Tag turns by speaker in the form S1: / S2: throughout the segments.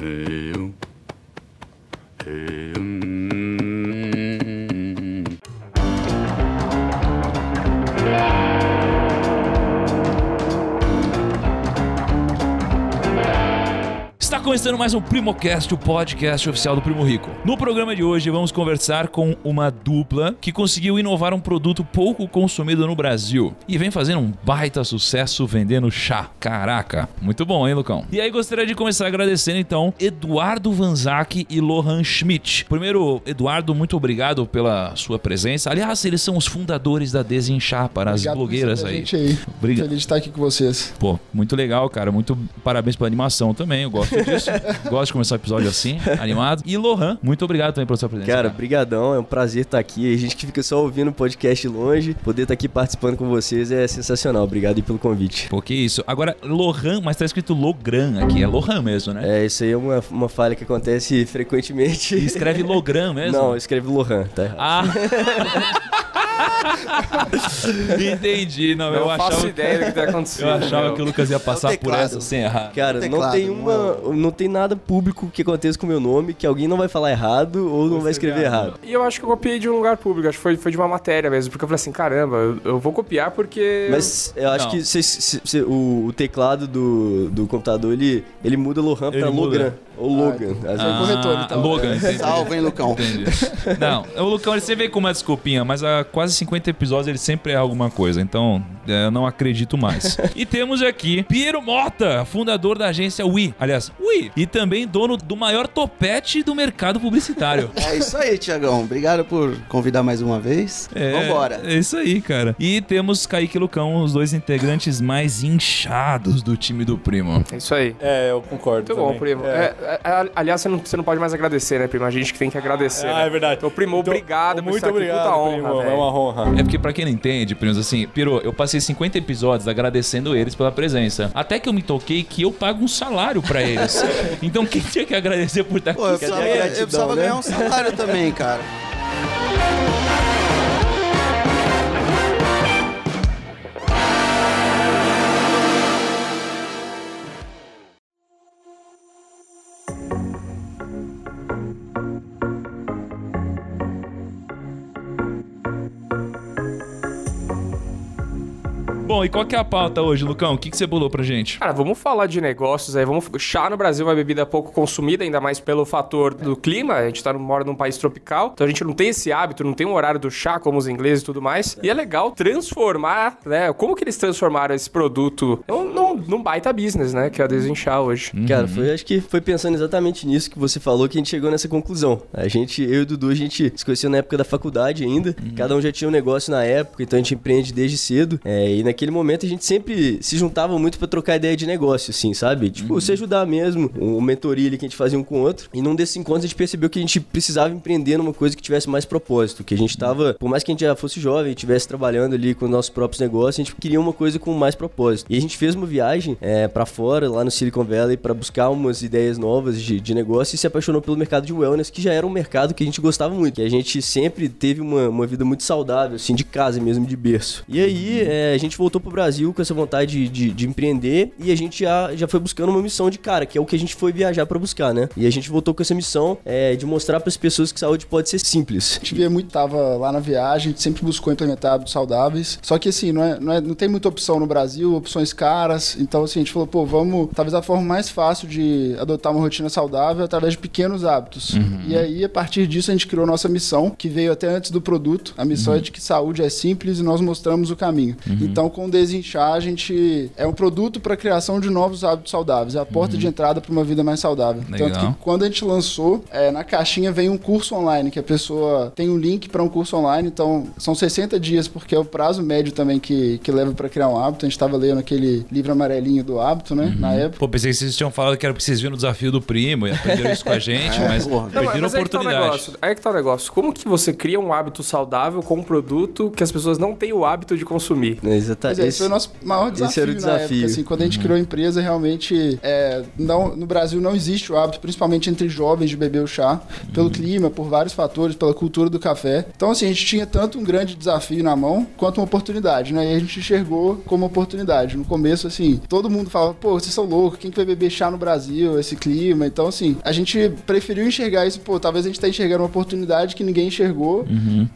S1: Eu. Eu.
S2: Está começando mais um Primocast, o podcast oficial do Primo Rico. No programa de hoje vamos conversar com uma dupla que conseguiu inovar um produto pouco consumido no Brasil e vem fazendo um baita sucesso vendendo chá. Caraca, muito bom, hein, Lucão? E aí gostaria de começar agradecendo então Eduardo Vanzac e Lohan Schmidt. Primeiro, Eduardo, muito obrigado pela sua presença. Aliás, eles são os fundadores da Desinchar para as
S3: Obrigado por
S2: blogueiras aí.
S3: Gente aí.
S2: Obrigado.
S3: Feliz de estar aqui com vocês.
S2: Pô, muito legal, cara. Muito parabéns pela animação também. Eu gosto disso. Gosto de começar o episódio assim, animado. E Lohan, muito obrigado também pela sua presença.
S4: Cara, brigadão, é um prazer estar aqui. A gente que fica só ouvindo o podcast longe, poder estar aqui participando com vocês é sensacional. Obrigado aí pelo convite.
S2: Pô, que isso. Agora, Lohan, mas tá escrito Logran aqui. É Lohan mesmo, né?
S4: É, isso aí é uma, uma falha que acontece frequentemente.
S2: E escreve Logran mesmo?
S4: Não, escreve Lohan, tá.
S2: Ah! Entendi. Não, eu
S5: Não faço
S2: achava,
S5: ideia do que tá acontecendo.
S2: eu achava que o Lucas ia passar por
S3: teclado.
S2: essa sem errar.
S4: Cara, não tem uma, não tem nada público que aconteça com o meu nome que alguém não vai falar errado ou não vai escrever errado.
S5: E eu acho que eu copiei de um lugar público, acho que foi, foi de uma matéria mesmo, porque eu falei assim, caramba, eu, eu vou copiar porque...
S4: Mas eu acho
S2: Não.
S4: que cê- cê- cê- o, o teclado do, do computador ele, ele muda Lohan
S2: Ele
S4: pra
S2: muda.
S4: Logan. Ou Logan. Às vezes-
S3: é corretor, então.
S2: Logan.
S3: Salve, hein, Lucão.
S2: Entendi. Não, o Lucão, ele sempre vem com uma desculpinha, mas há quase 50 episódios ele sempre é alguma coisa, então eu não acredito mais. e temos aqui Piero Mota, fundador da agência Wii. Aliás, Wii. E também dono do maior topete do mercado publicitário.
S6: É isso aí, Tiagão. Obrigado por convidar mais uma vez.
S2: É,
S6: Vambora.
S2: É isso aí, cara. E temos Kaique e Lucão, os dois integrantes mais inchados do time do Primo.
S5: É isso aí.
S7: É, eu concordo.
S5: Muito bom, primo.
S7: É.
S5: É, é, aliás, você não, você não pode mais agradecer, né, primo? A gente que tem que agradecer.
S7: Ah,
S5: né?
S7: é verdade.
S5: Então, primo,
S7: Então,
S5: obrigado por
S7: Muito
S5: estar aqui.
S7: obrigado,
S5: Puta honra,
S7: primo. É uma honra.
S2: É porque, pra quem não entende, primos, assim, Piero, eu passei 50 episódios agradecendo eles pela presença. Até que eu me toquei que eu pago um salário pra eles. então quem tinha que agradecer por estar aqui?
S6: Pô, eu
S4: Cadê a
S6: precisava, eu precisava
S4: né?
S6: ganhar um salário também, cara.
S2: Bom, e qual que é a pauta hoje, Lucão? O que, que você bolou pra gente?
S5: Cara, vamos falar de negócios aí. Vamos... Chá no Brasil é uma bebida pouco consumida, ainda mais pelo fator do clima. A gente tá, mora num país tropical, então a gente não tem esse hábito, não tem um horário do chá como os ingleses e tudo mais. E é legal transformar, né? Como que eles transformaram esse produto num, num, num baita business, né? Que é a Desenchar hoje.
S4: Cara, foi, acho que foi pensando exatamente nisso que você falou que a gente chegou nessa conclusão. A gente, eu e o Dudu, a gente se conheceu na época da faculdade ainda. Cada um já tinha um negócio na época, então a gente empreende desde cedo. É, e naquele momento a gente sempre se juntava muito pra trocar ideia de negócio, assim, sabe? Tipo, se ajudar mesmo, o mentoria ali que a gente fazia um com o outro. E num desses encontros a gente percebeu que a gente precisava empreender numa coisa que tivesse mais propósito. Que a gente tava, por mais que a gente já fosse jovem e estivesse trabalhando ali com nossos próprios negócios, a gente queria uma coisa com mais propósito. E a gente fez uma viagem é, para fora, lá no Silicon Valley, pra buscar umas ideias novas de, de negócio e se apaixonou pelo mercado de wellness, que já era um mercado que a gente gostava muito. Que a gente sempre teve uma, uma vida muito saudável, assim, de casa mesmo, de berço. E aí é, a gente voltou pro Brasil com essa vontade de, de, de empreender e a gente já, já foi buscando uma missão de cara, que é o que a gente foi viajar pra buscar, né? E a gente voltou com essa missão é, de mostrar pras pessoas que saúde pode ser simples.
S3: A gente via muito, tava lá na viagem, a gente sempre buscou implementar hábitos saudáveis. Só que assim, não, é, não, é- não tem muita opção no Brasil, opções caras. Então, assim, a gente falou, pô, vamos. Talvez a forma mais fácil de adotar uma rotina saudável é através de pequenos hábitos. E aí, a partir disso, a gente criou nossa missão, que veio até antes do produto. A missão é de que saúde é simples e nós mostramos o caminho. Então, com Desinchar, a gente é um produto para a criação de novos hábitos saudáveis. É a porta de entrada para uma vida mais saudável.
S2: Legal.
S3: Tanto que quando a gente lançou, é, na caixinha vem um curso online, que a pessoa tem um link para um curso online, então são 60 dias, porque é o prazo médio também que, que leva para criar um hábito. A gente estava lendo aquele livro amarelinho do hábito, né, na época.
S2: Pô, pensei que vocês tinham falado que era vocês virem no desafio do primo e aprenderam isso com a gente, mas
S6: porra.
S2: Perderam a
S5: mas aí que tá o
S2: oportunidade.
S5: negócio. Aí que tá o negócio. Como que você cria um hábito saudável com um produto que as pessoas não têm o hábito de consumir?
S4: Exatamente. Exata,
S3: Pois é, esse
S4: esse-
S3: foi o nosso maior desafio,
S4: esse era o desafio.
S3: época. Assim, quando a gente criou a empresa, realmente é, não, no Brasil não existe o hábito, principalmente entre jovens, de beber o chá, pelo clima, por vários fatores, pela cultura do café. Então, assim, a gente tinha tanto um grande desafio na mão quanto uma oportunidade, né? E a gente enxergou como oportunidade. No começo, assim, todo mundo falava, pô, vocês são loucos, quem que vai beber chá no Brasil, esse clima? Então, assim, a gente preferiu enxergar isso, pô, talvez a gente tá enxergando uma oportunidade que ninguém enxergou.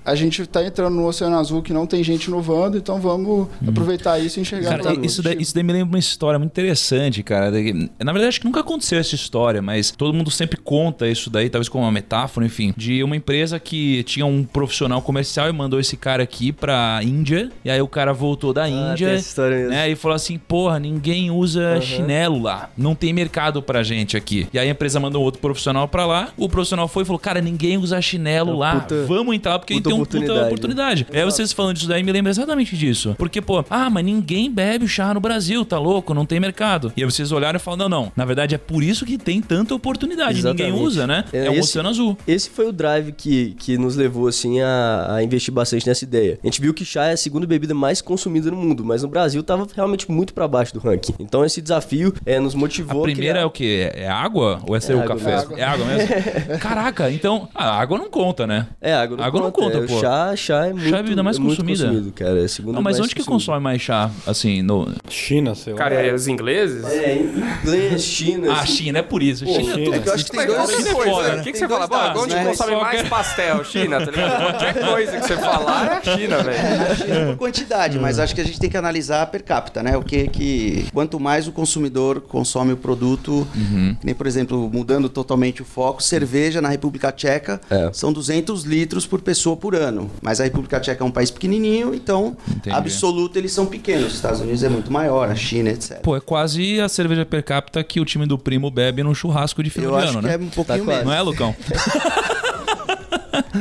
S3: A gente tá entrando no Oceano Azul que não tem gente inovando, então vamos aproveitar isso e enxergar
S2: Cara,
S3: pra
S2: isso daí, isso daí me lembra uma história muito interessante, cara. Na verdade, acho que nunca aconteceu essa história, mas todo mundo sempre conta isso daí, talvez como uma metáfora, enfim, de uma empresa que tinha um profissional comercial e mandou esse cara aqui pra Índia, e aí o cara voltou da
S4: Ah, tem
S2: Índia,
S4: essa história mesmo.
S2: né, e falou assim, porra, ninguém usa chinelo lá, não tem mercado pra gente aqui. E aí a empresa mandou outro profissional pra lá, o profissional foi e falou, cara, ninguém usa chinelo
S4: É
S2: lá,
S4: puta-
S2: vamos entrar porque tem uma puta
S4: oportunidade, né?
S2: oportunidade. Aí vocês falando disso daí me lembra exatamente disso. Porque, pô, ah, mas ninguém bebe chá no Brasil, tá louco? Não tem mercado. E aí vocês olharam e falaram, não, não. Na verdade é por isso que tem tanta oportunidade. Ninguém
S4: Exatamente.
S2: usa, né? É,
S4: É,
S2: um
S4: esse-
S2: oceano azul.
S4: Esse foi o drive que, que nos levou, assim, a, a investir bastante nessa ideia. A gente viu que chá é a segunda bebida mais consumida no mundo, mas no Brasil tava realmente muito pra baixo do ranking. Então esse desafio é, nos
S2: A
S4: motivou a
S2: primeira é
S4: criar-
S2: o quê? É água? Ou é ser
S4: É
S2: o
S4: água
S2: café?
S3: mesmo.
S2: É água mesmo? Caraca, então a água não conta, né?
S4: É, água não
S2: Água não
S4: conta.
S2: conta,
S4: é,
S2: pô.
S4: Chá, chá é muito,
S2: Chá é a bebida mais
S4: é
S2: consumida.
S4: consumido, cara. É a segunda
S2: Não, mas onde que consome mais chá? Assim, no.
S1: China, sei lá.
S5: Cara, e os ingleses?
S4: É, inglês, China.
S2: Ah,
S4: assim.
S2: China, é por isso. China é tudo.
S6: é que eu acho que tem dois-
S2: China é
S5: coisa,
S2: foda,
S5: o
S2: né?
S5: que, que você fala?
S6: dois dados,
S5: onde
S6: né?
S5: consome mais pastel? China, tá ligado? Qualquer coisa que você falar é a China, velho.
S6: A China por quantidade, mas acho que a gente tem que analisar per capita, né? O que que quanto mais o consumidor consome o produto, que nem por exemplo, mudando totalmente o foco, cerveja na República Tcheca
S4: É.
S6: são 200 litros por pessoa por ano, mas a República Tcheca é um país pequenininho, então
S2: Entendi.
S6: absoluto eles são pequenos. Os Estados Unidos é muito maior, a China, etc.
S2: Pô, é quase a cerveja per capita que o time do primo bebe num churrasco de
S6: eu
S2: de ano,
S6: que
S2: né?
S6: é um pouquinho
S4: Tá
S6: menos.
S2: Não é, Lucão?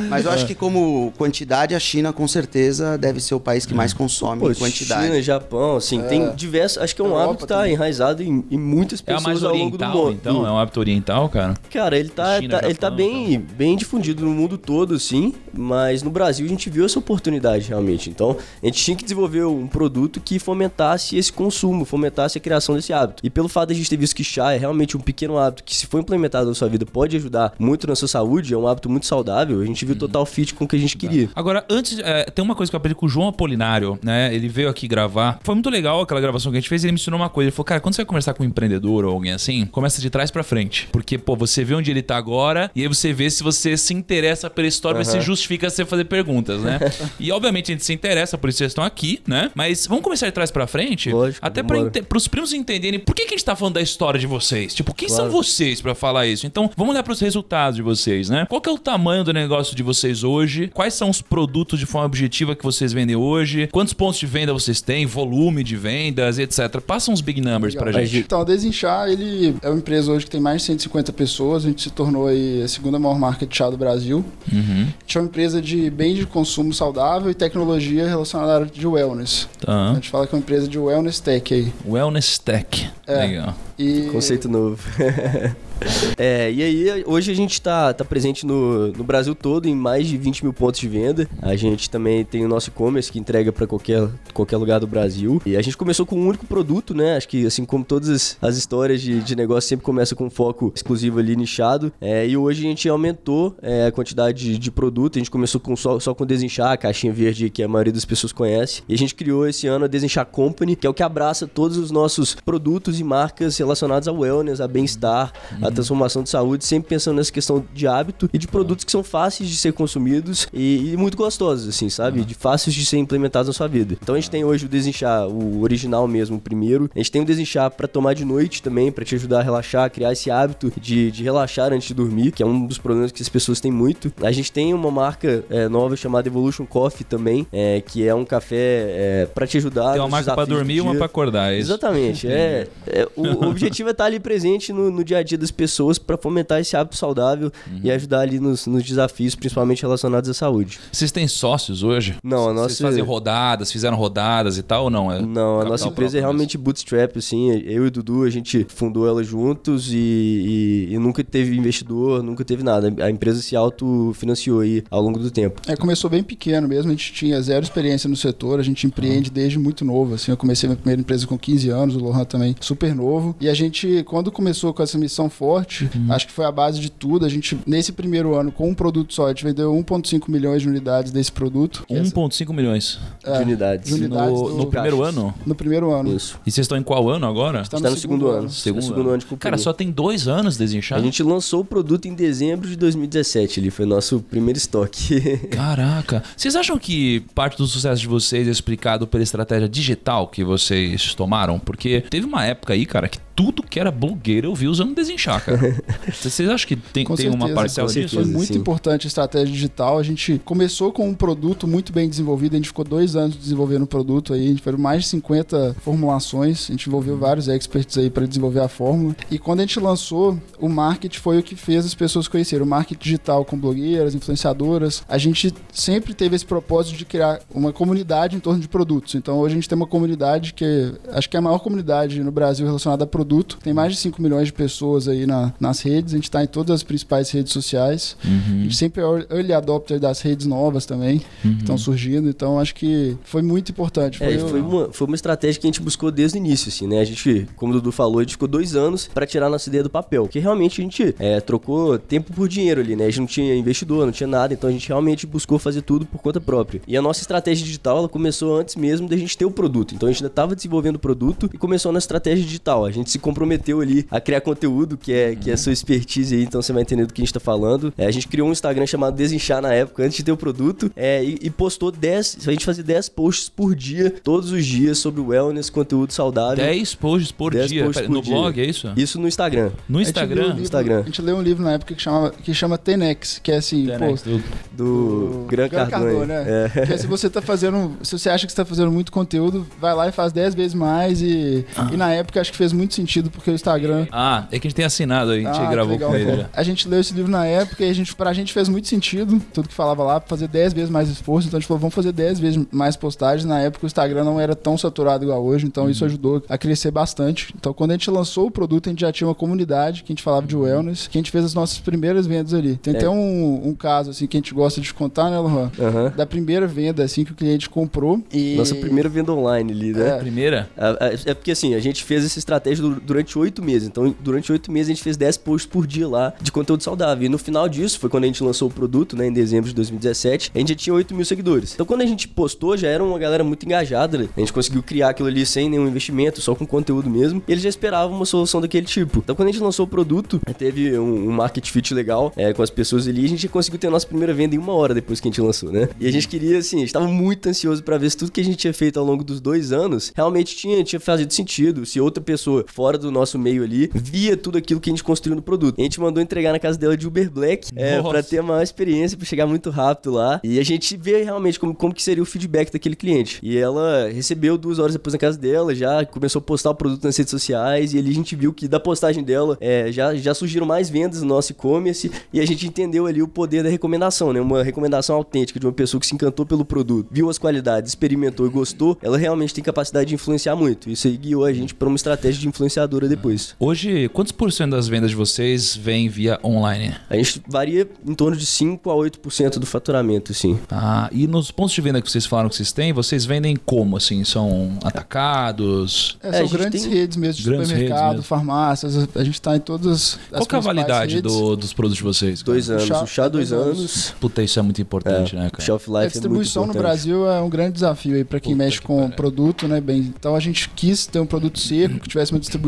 S6: Mas eu acho que como quantidade, a China com certeza deve ser o país que mais consome
S4: Pô,
S6: em quantidade.
S4: China, Japão, assim, tem diversos. Acho que é um
S3: Europa
S4: hábito que tá
S3: também.
S4: enraizado em, em muitas
S2: É
S4: pessoas
S2: mais
S4: ao longo do
S2: oriental,
S4: mundo.
S2: então? É um hábito oriental, cara?
S4: Cara, ele tá,
S2: China,
S4: tá- ele tá bem, bem difundido no mundo todo, sim, mas no Brasil a gente viu essa oportunidade realmente. Então, a gente tinha que desenvolver um produto que fomentasse esse consumo, fomentasse a criação desse hábito. E pelo fato de a gente ter visto que chá é realmente um pequeno hábito que, se for implementado na sua vida, pode ajudar muito na sua saúde, é um hábito muito saudável, a gente viu total fit com o que a gente queria.
S2: Agora, antes, é, tem uma coisa que eu aprendi com o João Apolinário, né? Ele veio aqui gravar. Foi muito legal aquela gravação que a gente fez. Ele me ensinou uma coisa. Ele falou, cara, quando você vai conversar com um empreendedor ou alguém assim, começa de trás pra frente. Porque, pô, você vê onde ele tá agora e aí você vê se você se interessa pela história, ver se justifica você fazer perguntas, né? e, obviamente, a gente se interessa, por isso vocês estão aqui, né? Mas vamos começar de trás pra frente?
S4: Lógico,
S2: Até ente- pros primos entenderem por que, que a gente tá falando da história de vocês. Tipo, quem
S4: Claro.
S2: são vocês pra falar isso? Então, vamos olhar pros resultados de vocês, né? Qual que é o tamanho do negócio de vocês hoje? Quais são os produtos de forma objetiva que vocês vendem hoje? Quantos pontos de venda vocês têm? Volume de vendas, etc. Passa uns big numbers pra
S3: Legal.
S2: gente.
S3: Então, a Desinchar, ele é uma empresa hoje que tem mais de 150 pessoas. A gente se tornou aí a segunda maior marca de chá do Brasil.
S2: Uhum.
S3: A gente é uma empresa de bem de consumo saudável e tecnologia relacionada à área de wellness. A
S2: Tá.
S3: gente fala que é uma empresa de wellness tech aí.
S2: Wellness Tech.
S3: É.
S2: Legal.
S3: E
S4: Conceito novo. é, e aí hoje a gente tá, tá presente no, no Brasil todo em mais de 20 mil pontos de venda. A gente também tem o nosso e-commerce que entrega para qualquer, qualquer lugar do Brasil. E a gente começou com um único produto, né? Acho que assim como todas as, as histórias de, de negócio sempre começa com um foco exclusivo ali nichado. É, e hoje a gente aumentou é, a quantidade de, de produto. A gente começou com, só, só com desinchar, a caixinha verde que a maioria das pessoas conhece. E a gente criou esse ano a Desinchar Company, que é o que abraça todos os nossos produtos e marcas relacionados ao wellness, a bem-estar, a transformação de saúde, sempre pensando nessa questão de hábito e de produtos que são fáceis de ser consumidos e, e muito gostosos, assim, sabe? De fáceis de ser implementados na sua vida. Então a gente tem hoje o desinchar, o original mesmo, o primeiro. A gente tem o desinchar para tomar de noite também, para te ajudar a relaxar, criar esse hábito de, de relaxar antes de dormir, que é um dos problemas que as pessoas têm muito. A gente tem uma marca é, nova chamada Evolution Coffee também, é, que é um café é, para te ajudar.
S2: Tem uma marca
S4: do
S2: dormir e uma
S4: dia.
S2: pra acordar. é isso?
S4: Exatamente, é. É, o, o objetivo é estar ali presente no, no dia a dia das pessoas para fomentar esse hábito saudável e ajudar ali nos, nos desafios, principalmente relacionados à saúde.
S2: Vocês têm sócios hoje?
S4: Não, a
S2: Vocês
S4: nossa-
S2: fazem rodadas, fizeram rodadas e tal ou não? É
S4: Não, a nossa empresa é realmente bootstrap, assim. Eu e o Dudu, a gente fundou ela juntos e, e- e nunca teve investidor, nunca teve nada. A empresa se autofinanciou aí ao longo do tempo.
S3: É, começou bem pequeno mesmo, a gente tinha zero experiência no setor, a gente empreende desde muito novo, assim, eu comecei minha primeira empresa com 15 anos, o Lohan também super novo, e a gente, quando começou com essa missão forte, acho que foi a base de tudo, a gente, nesse primeiro ano, com um produto só, a gente vendeu 1.5 milhões de unidades desse produto. que é
S2: 1,5 milhões.
S3: É,
S4: de unidades.
S3: de unidades
S2: No,
S3: do-
S2: no primeiro ano?
S3: no primeiro ano.
S4: Isso.
S2: E vocês estão em qual ano agora?
S3: Está
S4: Está no segundo ano.
S2: Segundo,
S4: no segundo ano de
S2: Cara, só tem dois anos desinchar?
S4: A gente lançou o produto em dezembro de 2017, ele foi nosso primeiro estoque.
S2: Caraca. Vocês acham que parte do sucesso de vocês é explicado pela estratégia digital que vocês tomaram? Porque teve uma época aí, cara, que tudo que era blogueiro eu vi usando desinchar, cara. Vocês acham que tem, tem uma
S3: certeza,
S2: parcela
S4: com
S2: disso?
S3: Foi
S4: certeza.
S3: muito
S4: sim.
S3: importante a estratégia digital. A gente começou com um produto muito bem desenvolvido. A gente ficou dois anos desenvolvendo o produto aí. A gente foram mais de 50 formulações. A gente envolveu vários experts aí para desenvolver a fórmula. E quando a gente lançou, o marketing foi o que fez as pessoas conhecerem. O marketing digital com blogueiras, influenciadoras. A gente sempre teve esse propósito de criar uma comunidade em torno de produtos. Então hoje a gente tem uma comunidade que acho que é a maior comunidade no Brasil relacionada a produto. Tem mais de 5 milhões de pessoas aí na- nas redes. A gente está em todas as principais redes sociais. A gente sempre é early adopter das redes novas também que estão surgindo. Então acho que foi muito importante. Foi,
S4: É,
S3: o-
S4: foi, uma, foi uma estratégia que a gente buscou desde o início, assim, né? A gente, como o Dudu falou, a gente ficou dois anos pra tirar nossa ideia do papel. Porque realmente a gente é, trocou tempo por dinheiro ali, né? A gente não tinha investidor, não tinha nada, então a gente realmente buscou fazer tudo por conta própria. E a nossa estratégia digital, ela começou antes mesmo da gente ter o produto. Então a gente ainda tava desenvolvendo o produto e começou na estratégia digital. A gente se comprometeu ali a criar conteúdo, que é, que é a sua expertise aí, então você vai entender do que a gente tá falando. É, a gente criou um Instagram chamado Desinchar na época, antes de ter o produto, é, e, e postou 10, a gente fazia 10 posts por dia, todos os dias, sobre wellness, conteúdo saudável.
S2: 10 posts por
S4: 10
S2: dia.
S4: posts
S2: Pera,
S4: por
S2: no
S4: dia.
S2: blog, é isso?
S4: Isso no Instagram.
S2: No
S3: a gente um
S2: Instagram?
S3: livro-
S4: Instagram.
S3: A gente leu um livro na época que chama, que chama Tenex, que é assim,
S2: Tenex,
S3: pô,
S2: do-
S4: Do Gran
S3: Gran
S4: Cardone.
S3: né?
S4: É.
S3: Que é se você tá fazendo. Se você acha que você tá fazendo muito conteúdo, vai lá e faz 10 vezes mais. E, e na época acho que fez muito sentido, porque o Instagram.
S2: Ah, é que a gente tem assinado aí, a gente
S3: Ah,
S2: gravou
S3: legal,
S2: com ele já.
S3: A gente leu esse livro na época e a gente, pra gente fez muito sentido tudo que falava lá, fazer 10 vezes mais esforço. Então a gente falou, vamos fazer 10 vezes mais postagens. Na época o Instagram não era tão saturado igual hoje, então isso ajudou a crescer bastante. Então quando a gente lançou o produto, a gente já tinha uma comunidade que a gente falava de wellness, que a gente fez as nossas primeiras vendas ali. Tem
S4: É.
S3: até um, um caso assim que a gente gosta de contar, né, Lohan?
S4: Aham.
S3: Da primeira venda, assim, que o cliente comprou. E...
S4: Nossa primeira venda online ali, né?
S3: É.
S2: Primeira?
S4: A- a- É porque assim, a gente fez essa estratégia du- durante oito meses. Então, durante oito meses, a gente fez 10 posts por dia lá de conteúdo saudável. E no final disso, foi quando a gente lançou o produto, né, em dezembro de 2017, a gente já tinha 8 mil seguidores. Então, quando a gente postou, já era uma galera muito engajada. né? A gente conseguiu criar aquilo ali sem nenhum investimento, só com conteúdo mesmo. E eles já esperavam uma solução daquele tipo. Então, quando a gente lançou o produto, teve um, um market fit legal é, com as pessoas ali. E a gente conseguiu ter a nossa primeira venda em uma hora depois que a gente lançou, né? E a gente queria, assim, a gente tava muito ansioso pra ver se tudo que a gente tinha feito ao longo dos dois anos realmente tinha, tinha fazido sentido. Se outra pessoa fora do nosso meio ali via tudo aquilo que a gente construiu no produto. A gente mandou entregar na casa dela de Uber Black é, pra ter a maior experiência, pra chegar muito rápido lá. E a gente vê realmente como, como que seria o feedback daquele cliente. E ela recebeu duas horas depois na casa dela, já começou a postar o produto nas redes sociais. E ali a gente viu que da postagem dela é, já, já surgiram mais vendas no nosso e-commerce. E a gente entendeu ali o poder da recomendação, né? Uma recomendação autêntica de uma pessoa que se encantou pelo produto, viu as qualidades, experimentou e gostou. Ela realmente tem capacidade de influenciar muito. Isso aí guiou a gente pra uma estratégia de influenciadora depois.
S2: Hoje, quantos por cento das vendas de vocês vêm via online?
S4: A gente varia em torno de 5 a 8% do faturamento, sim.
S2: Ah, e nos pontos de venda que vocês falaram que vocês têm, vocês vendem como, assim? São atacados?
S3: É,
S4: É,
S3: são
S4: gente
S3: grandes
S4: tem
S3: redes mesmo, de
S2: grandes redes
S3: supermercado,
S2: mesmo.
S3: farmácias, a gente tá em todas as
S2: Qual que é a validade do- dos produtos de vocês? cara?
S4: Dois anos.
S3: chá-
S4: O chá, dois
S3: dois anos.
S4: anos.
S2: Puta, isso é muito importante,
S4: É,
S2: né, cara?
S4: shelf life
S3: A
S4: é muito
S3: distribuição no
S4: importante.
S3: Brasil é um grande desafio aí para quem
S2: Puta
S3: mexe
S2: que
S3: com produto, né, bem. Então a gente quis ter um produto seco, que tivesse uma distribuição,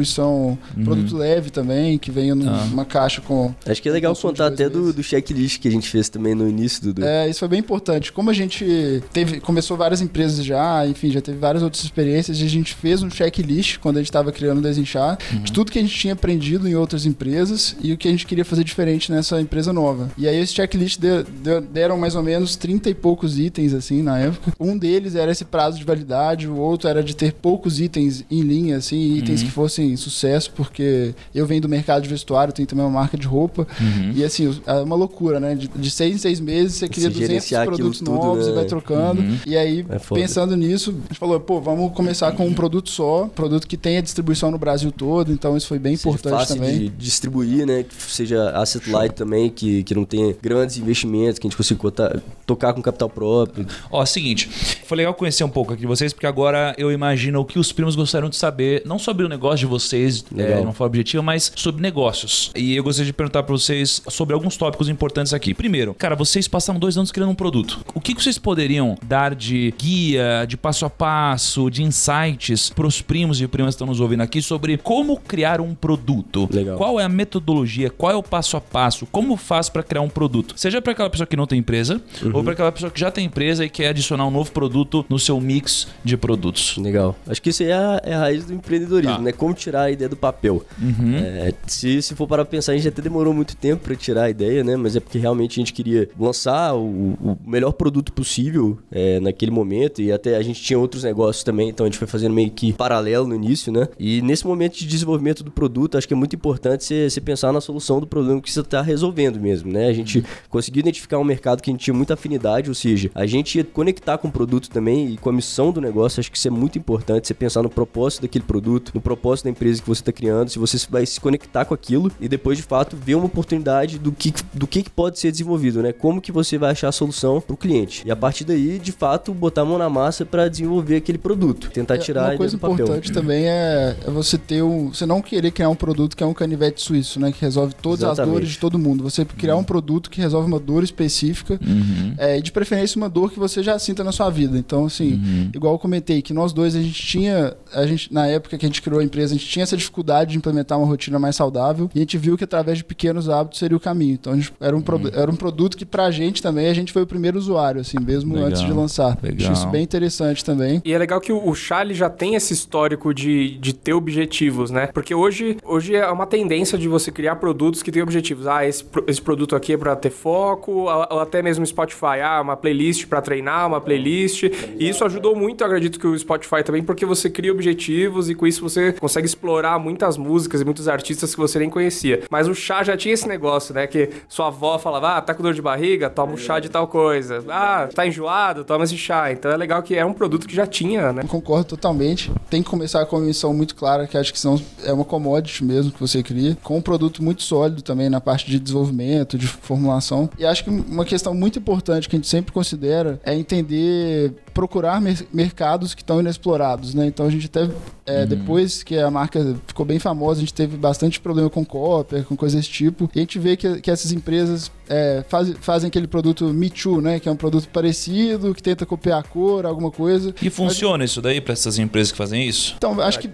S3: produto leve também, que venha
S2: Uhum. Ah.
S3: numa caixa com
S4: Acho que é legal contar até do, do checklist que a gente fez também no início, Dudu.
S3: É, isso foi bem importante. Como a gente teve, começou várias empresas já, enfim, já teve várias outras experiências, e a gente fez um checklist quando a gente estava criando o Desinchar, de tudo que a gente tinha aprendido em outras empresas e o que a gente queria fazer diferente nessa empresa nova. E aí esse checklist deu- deu- deram mais ou menos 30 e poucos itens, assim, na época. Um deles era esse prazo de validade, o outro era de ter poucos itens em linha, assim, itens que fossem assim, sucesso, porque eu venho do mercado de vestuário, tenho também uma marca de roupa.
S2: Uhum.
S3: E assim, é uma loucura, né? De, de seis em seis meses você cria
S4: Se
S3: 200
S4: gerenciar aquilo
S3: produtos
S4: tudo,
S3: novos
S4: né?
S3: e vai trocando.
S2: Uhum.
S3: E aí,
S4: É
S3: pensando nisso, a gente falou, pô, vamos começar com um produto só, produto que tenha distribuição no Brasil todo, então isso foi bem
S4: Seja
S3: importante
S4: fácil
S3: também.
S4: de distribuir, né? Que seja asset light também, que, que não tenha grandes investimentos, que a gente consiga cotar- tocar com capital próprio.
S2: Ó, é seguinte, foi legal conhecer um pouco aqui de vocês, porque agora eu imagino o que os primos gostariam de saber, não sobre o negócio de vocês é, de uma forma objetiva, mas sobre negócios. E eu gostaria de perguntar pra vocês sobre alguns tópicos importantes aqui. Primeiro, cara, vocês passaram dois anos criando um produto. O que que vocês poderiam dar de guia, de passo a passo, de insights pros primos e primas que estão nos ouvindo aqui sobre como criar um produto?
S4: Legal.
S2: Qual é a metodologia? Qual é o passo a passo? Como faz pra criar um produto? Seja pra aquela pessoa que não tem empresa, ou pra aquela pessoa que já tem empresa e quer adicionar um novo produto no seu mix de produtos.
S4: Legal. Acho que isso aí é a, é a raiz do empreendedorismo,
S2: Tá.
S4: né? Como tirar a ideia do papel.
S2: Uhum.
S4: É, se, se for para pensar, a gente até demorou muito tempo para tirar a ideia, né? Mas é porque realmente a gente queria lançar o, o melhor produto possível é, naquele momento e até a gente tinha outros negócios também, então a gente foi fazendo meio que paralelo no início, né? E nesse momento de desenvolvimento do produto, acho que é muito importante você, pensar na solução do problema que você está resolvendo mesmo, né? A gente conseguiu identificar um mercado que a gente tinha muita afinidade, ou seja, a gente ia conectar com o produto também e com a missão do negócio, acho que isso é muito importante, você pensar no propósito daquele produto, no propósito da empresa que você está criando, se você vai se conectar com aquilo e depois de fato ver uma oportunidade do que, do que que pode ser desenvolvido, né? Como que você vai achar a solução para o cliente. E a partir daí, de fato, botar a mão na massa para desenvolver aquele produto, tentar
S3: É,
S4: tirar a
S3: Uma coisa
S4: do papel.
S3: importante também é, é você ter um. Você não querer criar um produto que é um canivete suíço, né? Que resolve todas as
S4: Exatamente.
S3: dores de todo mundo. Você criar um produto que resolve uma dor específica.
S2: Uhum.
S3: É, e de preferência uma dor que você já sinta na sua vida. Então, assim,
S2: Uhum.
S3: igual eu comentei, que nós dois a gente tinha, a gente, na época que a gente criou a empresa, a gente tinha essa dificuldade de implementar uma rotina mais saudável e a gente viu que através de pequenos hábitos seria o caminho. Então, a gente- era, um pro-
S2: Uhum.
S3: era um produto que pra gente também, a gente foi o primeiro usuário, assim, mesmo
S2: Legal.
S3: antes de lançar.
S2: Legal.
S3: Acho isso bem interessante também.
S5: E é legal que o o chá ele já tem esse histórico de, de ter objetivos, né? Porque hoje, hoje é uma tendência de você criar produtos que têm objetivos. Ah, esse, esse produto aqui é pra ter foco, ou, ou até mesmo Spotify. Ah, uma playlist pra treinar, uma playlist. E isso ajudou muito, eu acredito, que o Spotify também, porque você cria objetivos e com isso você consegue explorar muitas músicas e muitos artistas que você nem conhecia. Mas o chá já tinha esse negócio, né? Que sua avó falava, ah, tá com dor de barriga? Toma um chá de tal coisa. Ah, tá enjoado? Toma esse chá. Então é legal que é um produto que já tinha, né?
S3: Eu concordo totalmente. Tem que começar com uma missão muito clara, que acho que senão é uma commodity mesmo que você cria, com um produto muito sólido também na parte de desenvolvimento, de formulação. E acho que uma questão muito importante que a gente sempre considera é entender, procurar mer- mercados que estão inexplorados, né? Então a gente até, é, depois que a marca ficou bem famosa, a gente teve bastante problema com cópia, com coisas desse tipo. E a gente vê que, que essas empresas é, faz- fazem aquele produto Me Too, né? Que é um produto parecido, que tenta copiar a cor, alguma coisa.
S2: E funciona isso daí pra essas empresas que fazem isso?
S3: Então, acho que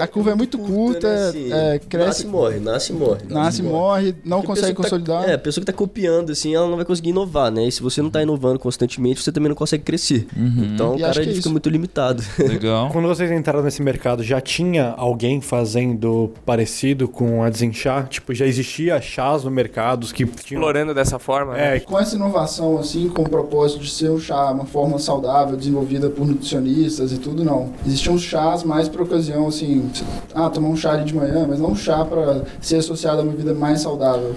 S3: a curva é muito curta,
S4: né? Assim,
S3: é,
S4: Nasce
S3: cresce,
S4: e morre, nasce e morre.
S3: nasce e morre, não
S4: Porque a
S3: consegue
S4: tá-
S3: consolidar.
S4: é, a pessoa que tá copiando, assim, ela não vai conseguir inovar, né? E se você não tá inovando constantemente, você também não consegue crescer. Então o
S3: E acho
S4: cara
S3: que é
S4: ele fica
S3: isso.
S4: muito limitado.
S2: Legal.
S1: Quando vocês entraram nesse mercado, já tinha alguém fazendo parecido com a Desenchar? Tipo, já existia chás no mercado que tinham...
S5: Explorando dessa forma. né?
S1: É,
S3: Com essa inovação, assim, com o propósito de ser um chá, uma forma saudável, desenvolvida por nutricionistas e tudo, não. Existiam chás mais para ocasião, assim, ah, tomar um chá ali de manhã, mas não um chá para ser associado a uma vida mais saudável.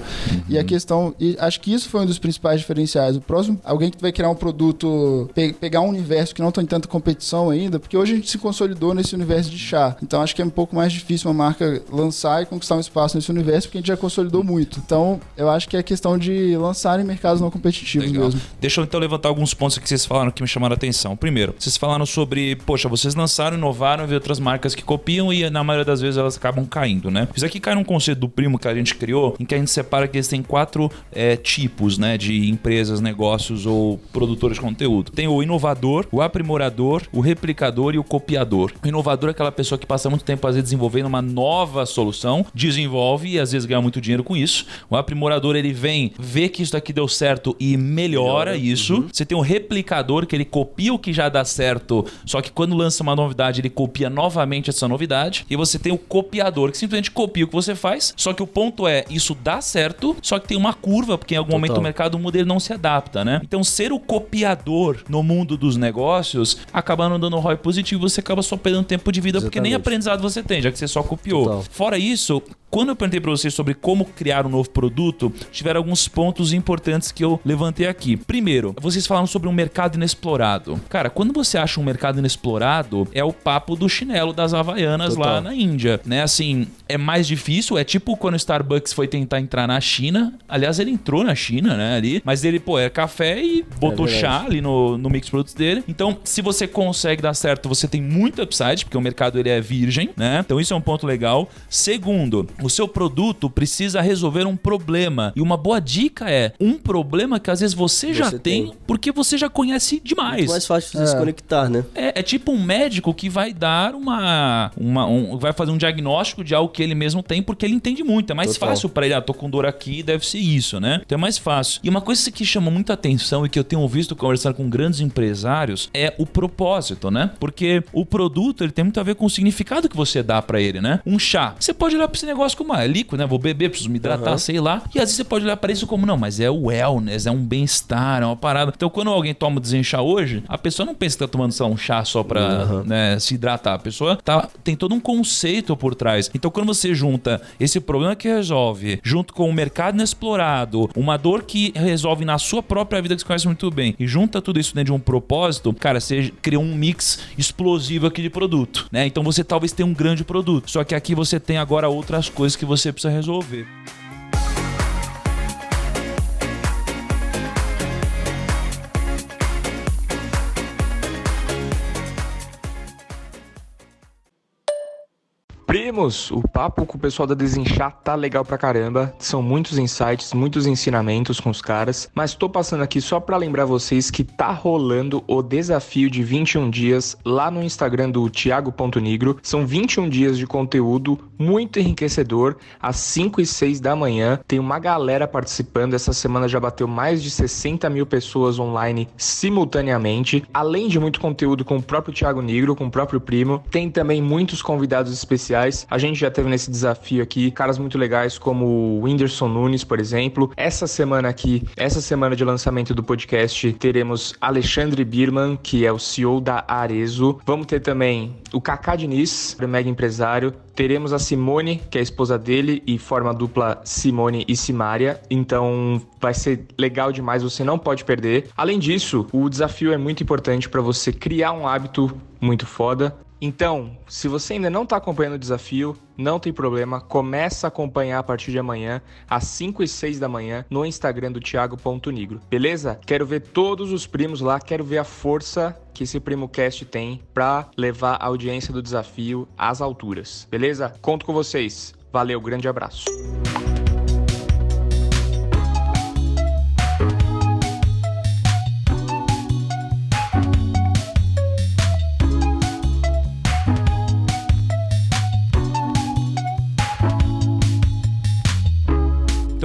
S3: E a questão, e acho que isso foi um dos principais diferenciais. O próximo, alguém que vai criar um produto, pe- pegar um universo que não tem tanta competição ainda, porque hoje a gente se consolidou nesse universo de chá. Então acho que é um pouco mais difícil uma marca lançar e conquistar um espaço nesse universo, porque a gente já consolidou muito. Então eu acho que é questão de lançar em mercados não competitivos
S2: Legal.
S3: mesmo.
S2: Deixa eu então levantar alguns pontos que vocês falaram que me chamaram a atenção. Primeiro, vocês falaram sobre, poxa, vocês lançaram, inovaram, e outras marcas que copiam e na maioria das vezes elas acabam caindo, né? Isso aqui cai num conceito do primo que a gente criou, em que a gente separa que eles têm quatro é, tipos, né, de empresas, negócios ou produtores de conteúdo. Tem o inovador, o aprimorador, o replicador e o copiador. O inovador é aquela pessoa que passa muito tempo, às vezes, desenvolvendo uma nova solução, desenvolve e às vezes ganha muito dinheiro com isso. O aprimorador, ele vem, vê que isso daqui deu certo e melhora isso. Você tem o replicador, que ele copia o que já dá certo, só que quando lança uma novidade, ele copia novamente essa novidade. E você tem o copiador, que simplesmente copia o que você faz, só que o ponto é, isso dá certo, só que tem uma curva, porque em algum momento o mercado muda e ele não se adapta, né? Então, ser o copiador no mundo dos negócios, acaba não dando ROI positivo, você acaba só perdendo tempo de vida, porque nem
S4: Exatamente.
S2: aprendizado você tem, já que você só copiou.
S4: Total.
S2: Fora isso, quando eu perguntei pra vocês sobre como criar um novo produto, tiveram alguns pontos importantes que eu levantei aqui. Primeiro, vocês falaram sobre um mercado inexplorado. Cara, quando você acha um mercado inexplorado, é o papo do chinelo das Havaianas
S4: Total.
S2: lá na Índia, né? Assim, é mais difícil, é tipo quando o Starbucks foi tentar entrar na China. Aliás, ele entrou na China, né, ali, mas ele, pô, é café e botou
S4: verdade.
S2: chá ali no, no mix produtos dele. Então, se você consegue dar certo, você tem muito upside, porque o mercado ele é virgem, né? Então, isso é um ponto legal. Segundo, o seu produto precisa resolver um problema. E uma boa dica é um problema que às vezes você, já
S4: Você
S2: tem,
S4: tem.
S2: porque você já conhece demais.
S4: Muito mais fácil de você se conectar, né?
S2: É, é tipo um médico que vai dar uma. uma um- vai fazer um diagnóstico de algo que ele mesmo tem, porque ele entende muito. É mais
S4: Total.
S2: fácil pra ele. Ah, tô com dor aqui, deve ser isso, né? Então é mais fácil. E uma coisa que chama muita atenção e que eu tenho visto conversar com grandes empresários é o propósito, né? Porque o produto ele tem muito a ver com o significado que você dá pra ele, né? Um chá. Você pode olhar pra esse negócio como ah, é líquido, né? Vou beber, preciso me hidratar,
S4: Aham.
S2: sei lá. E às vezes você pode olhar pra isso como não, mas é o wellness, é um bem-estar, é uma parada. Então quando alguém toma desenchar hoje, a pessoa não pensa que tá tomando lá, um chá só pra né, se hidratar. A pessoa tá, tem todo um conceito por trás. Então quando você junta esse problema que resolve, junto com o mercado inexplorado, uma dor que resolve na sua própria vida que você conhece muito bem, e junta tudo isso dentro de um propósito, cara, você cria um mix explosivo aqui de produto, né? Então você talvez tenha um grande produto. Só que aqui você tem agora outras coisas que você precisa resolver.
S5: Primos, o papo com o pessoal da Desinchar tá legal pra caramba. São muitos insights, muitos ensinamentos com os caras. Mas tô passando aqui só pra lembrar vocês que tá rolando o desafio de 21 dias lá no Instagram do Thiago.nigro. São 21 dias de conteúdo muito enriquecedor. Às 5 e 6 da manhã tem uma galera participando. Essa semana já bateu mais de 60 mil pessoas online simultaneamente. Além de muito conteúdo com o próprio Thiago Nigro, com o próprio primo. Tem também muitos convidados especiais. A gente já teve nesse desafio aqui caras muito legais como o Whindersson Nunes, por exemplo. Essa semana aqui, essa semana de lançamento do podcast, teremos Alexandre Birman, que é o CEO da Arezo. Vamos ter também o Kaká Diniz, o mega empresário. Teremos a Simone, que é a esposa dele e forma dupla Simone e Simária. Então vai ser legal demais, você não pode perder. Além disso, o desafio é muito importante para você criar um hábito muito foda. Então, se você ainda não está acompanhando o desafio, não tem problema, começa a acompanhar a partir de amanhã, às 5 e 6 da manhã, no Instagram do Thiago.nigro, beleza? Quero ver todos os primos lá, quero ver a força que esse Primo Cast tem para levar a audiência do desafio às alturas, beleza? Conto com vocês. Valeu, grande abraço.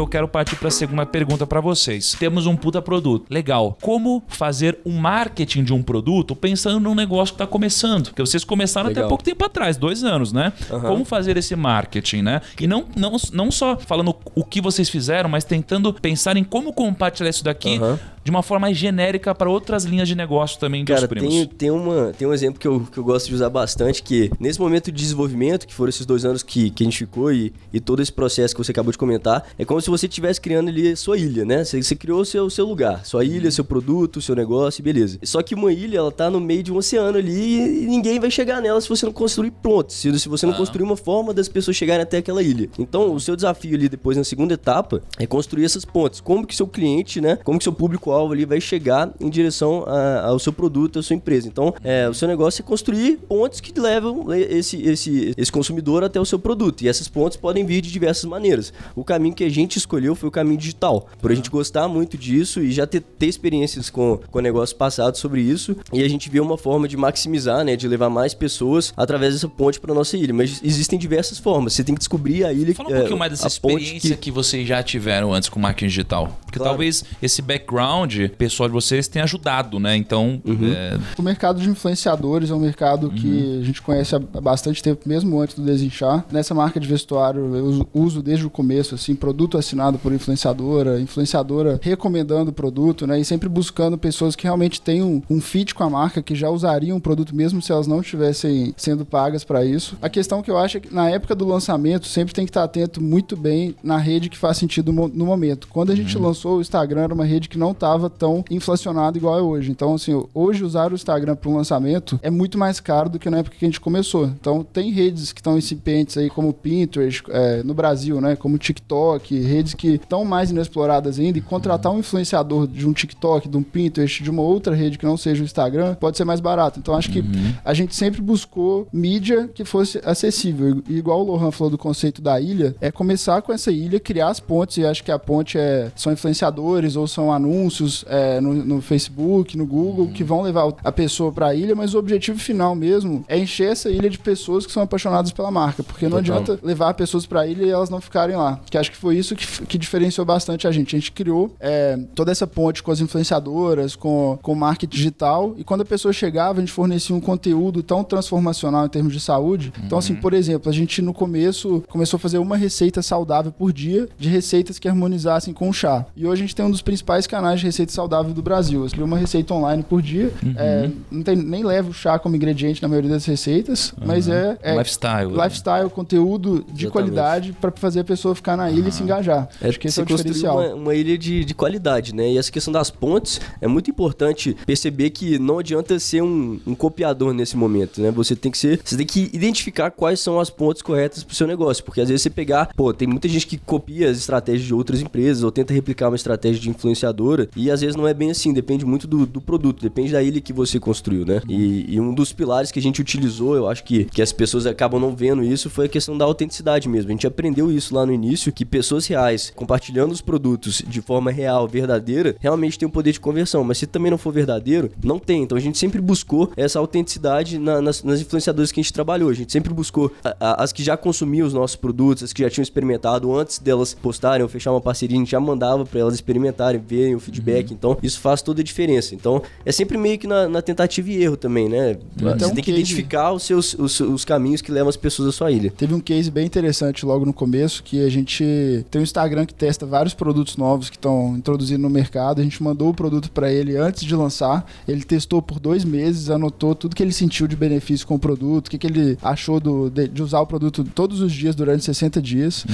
S2: Então eu quero partir para a segunda pergunta para vocês. Temos um puta produto. Legal. Como fazer um marketing de um produto pensando num negócio que está começando? Porque vocês começaram até
S4: Legal.
S2: pouco tempo atrás, dois anos, né? Como fazer esse marketing, né? E não, não, não só falando o que vocês fizeram, mas tentando pensar em como compartilhar isso daqui
S4: Aham.
S2: de uma forma mais genérica para outras linhas de negócio também dos
S4: Cara,
S2: primos.
S4: tem, tem, uma, tem um exemplo que eu, que eu gosto de usar bastante, que nesse momento de desenvolvimento, que foram esses dois anos que, que a gente ficou e, e todo esse processo que você acabou de comentar, é como se você estivesse criando ali sua ilha, né? Você, você criou o seu, seu lugar, sua ilha, seu produto, seu negócio, beleza. Só que uma ilha, ela tá no meio de um oceano ali e ninguém vai chegar nela se você não construir pontes, se, se você não construir uma forma das pessoas chegarem até aquela ilha. Então, o seu desafio ali depois na segunda etapa é construir essas pontes. Como que seu cliente, né? Como que seu público-alvo ali vai chegar em direção a- ao seu produto, à sua empresa. Então, é, o seu negócio é construir pontes que levam esse, esse, esse consumidor até o seu produto. E essas pontes podem vir de diversas maneiras. O caminho que a gente escolheu foi o caminho digital. Por a gente gostar muito disso e já ter, ter experiências com, com negócios passados sobre isso. E a gente vê uma forma de maximizar, né? De levar mais pessoas através dessa ponte para nossa ilha. Mas existem diversas formas. Você tem que descobrir a ilha
S2: Fala um
S4: é,
S2: pouquinho mais dessa experiência que... vocês já tiveram antes com marketing digital. Porque
S4: Claro.
S2: talvez esse background pessoal de vocês tem ajudado, né? Então, é,
S3: O mercado de influenciadores é um mercado
S2: Uhum.
S3: que a gente conhece há bastante tempo, mesmo antes do Desinchar. Nessa marca de vestuário eu uso, uso desde o começo, assim, produto assinado por influenciadora, influenciadora recomendando o produto, né? E sempre buscando pessoas que realmente tenham um fit com a marca, que já usariam o produto mesmo se elas não estivessem sendo pagas para isso. A questão que eu acho é que na época do lançamento sempre tem que estar atento muito bem na rede que faz sentido no momento. Quando a gente lançou o Instagram era uma rede que não estava tão inflacionada igual é hoje. Então, assim, hoje usar o Instagram para um lançamento é muito mais caro do que na época que a gente começou. Então, tem redes que estão incipientes aí, como o Pinterest, é, no Brasil, né? Como o TikTok, redes que estão mais inexploradas ainda. E contratar um influenciador de um TikTok, de um Pinterest, de uma outra rede que não seja o Instagram, pode ser mais barato. Então, acho que a gente sempre buscou mídia que fosse acessível. E igual o Lohan falou do conceito da ilha, é começar com essa ilha, criar as pontes. E acho que a ponte é, são influenciadores ou são anúncios é, no, no Facebook, no Google, que vão levar a pessoa para a ilha, mas o objetivo final mesmo é encher essa ilha de pessoas que são apaixonadas pela marca. Porque não
S2: Total.
S3: adianta levar pessoas para a ilha e elas não ficarem lá. Que acho que foi isso que, que diferenciou bastante a gente. A gente criou é, toda essa ponte com as influenciadoras, com, com o marketing digital, e quando a pessoa chegava, a gente fornecia um conteúdo tão transformacional em termos de saúde. Então, assim, por exemplo, a gente no começo começou a fazer uma receita saudável por dia de receitas que harmonizassem com o chá. E hoje a gente tem um dos principais canais de receita saudável do Brasil. Eu uma receita online por dia. É, não tem, nem leva o chá como ingrediente na maioria das receitas, mas é, é
S2: lifestyle.
S3: lifestyle, conteúdo de
S4: Exatamente.
S3: qualidade para fazer a pessoa ficar na ilha e se engajar. Acho que esse é o diferencial.
S4: uma, uma ilha de, de qualidade, né? E essa questão das pontes é muito importante perceber que não adianta ser um, um copiador nesse momento, né? Você tem que ser, você tem que identificar quais são as pontes corretas pro seu negócio, porque às vezes você pegar, pô, tem muita gente que copia as estratégias de outras empresas ou tenta replicar uma estratégia de influenciadora e às vezes não é bem assim, depende muito do, do produto, depende da ilha que você construiu, né? E, e um dos pilares que a gente utilizou, eu acho que, que as pessoas acabam não vendo isso, foi a questão da autenticidade mesmo. A gente aprendeu isso lá no início, que pessoas reais, compartilhando os produtos de forma real, verdadeira, realmente tem um poder de conversão. Mas se também não for verdadeiro, não tem. Então a gente sempre buscou essa autenticidade na- nas, nas influenciadoras que a gente trabalhou. A gente sempre buscou a- a- as que já consumiam os nossos produtos, as que já tinham experimentado antes delas postarem ou fechar uma parceria, a gente já mandava para elas experimentarem, verem o feedback. Então isso faz toda a diferença. Então é sempre meio que na, na tentativa e erro também, né?
S3: Então,
S4: Você tem que identificar os seus os, os caminhos que levam as pessoas à sua ilha.
S3: Teve um case bem interessante logo no começo, que a gente tem um Instagram que testa vários produtos novos que estão introduzindo no mercado. A gente mandou o produto para ele antes de lançar. Ele testou por dois meses, anotou tudo que ele sentiu de benefício com o produto, o que, que ele achou do- de, de usar o produto todos os dias durante 60 dias.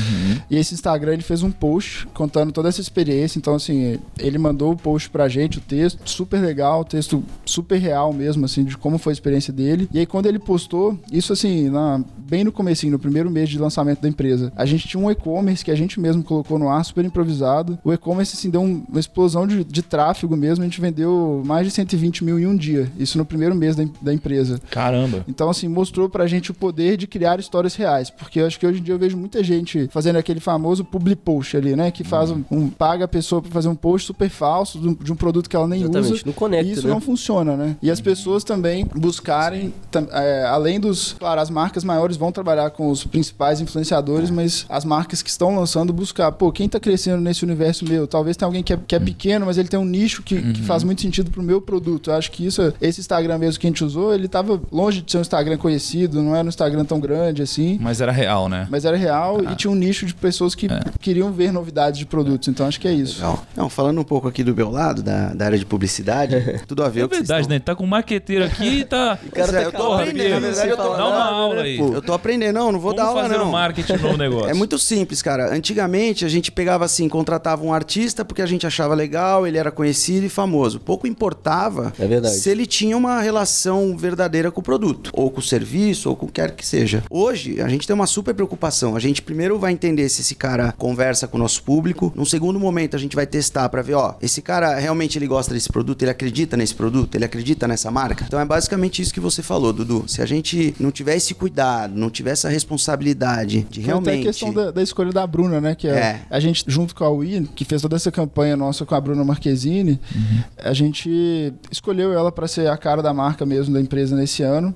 S3: E esse Instagram ele fez um post contando toda essa experiência. Então, assim, ele mandou o post pra gente, o texto, super legal, texto super real mesmo, assim, de como foi a experiência dele. E aí, quando ele postou, isso assim, na- bem no comecinho, no primeiro mês de lançamento da empresa, a gente tinha um e-commerce que a gente mesmo colocou no ar, super improvisado. O e-commerce, assim, deu um- uma explosão de, de tráfego mesmo. A gente vendeu mais de 120 mil em um dia. Isso no primeiro mês da, da empresa.
S2: Caramba.
S3: Então, assim, mostrou pra gente o poder de criar histórias reais. Porque eu acho que hoje em dia eu vejo muita gente fazendo aquele famoso public post ali, né? Que faz um, um- paga a pessoa pra fazer um post super falso de um, de um produto que ela nem
S4: Exatamente,
S3: usa.
S4: não conecta,
S3: e isso
S4: né?
S3: não funciona, né? E as pessoas também buscarem, tam- é, além dos. Claro, as marcas maiores vão trabalhar com os principais influenciadores, mas as marcas que estão lançando buscar, pô, quem tá crescendo nesse universo meu? Talvez tenha alguém que é, que é pequeno, mas ele tem um nicho que, que faz muito sentido pro meu produto. Eu acho que isso, esse Instagram mesmo que a gente usou, ele tava longe de ser um Instagram conhecido, não era um Instagram tão grande assim.
S2: Mas era real, né?
S3: Mas era real e tinha um nicho de pessoas que queriam ver novidades de produtos. Então acho que é isso.
S6: Legal. Não, falando um pouco aqui do meu lado, da, da área de publicidade, tudo a ver
S2: É verdade,
S6: estão-
S2: né? Tá com um maqueteiro aqui e tá.
S6: Pois é, eu tô
S2: Porra,
S6: aprendendo, na
S2: Bia,
S6: verdade eu tô
S2: Dá uma aula aí.
S6: Eu tô aprendendo, não, não vou
S2: Como
S6: dar aula
S2: fazer
S6: não.
S2: o marketing no negócio?
S6: É muito simples, cara. Antigamente a gente pegava assim, contratava um artista porque a gente achava legal, ele era conhecido e famoso. Pouco importava
S4: É verdade.
S6: se ele tinha uma relação verdadeira com o produto, ou com o serviço, ou com o que quer que seja. Hoje a gente tem uma super preocupação. A gente primeiro vai entender se esse cara conversa com o nosso público. Num segundo momento a gente vai testar pra ver, ó, esse cara realmente ele gosta desse produto, ele acredita nesse produto, ele acredita nessa marca. Então é basicamente isso que você falou, Dudu. Se a gente não tiver esse cuidado, não tiver essa responsabilidade de
S3: Foi até a
S6: realmente
S3: questão da, da escolha da Bruna, né? Que é,
S6: É.
S3: a gente, junto com a Wii, que fez toda essa campanha nossa com a Bruna Marquezine,
S6: Uhum.
S3: a gente escolheu ela para ser a cara da marca mesmo da empresa nesse ano.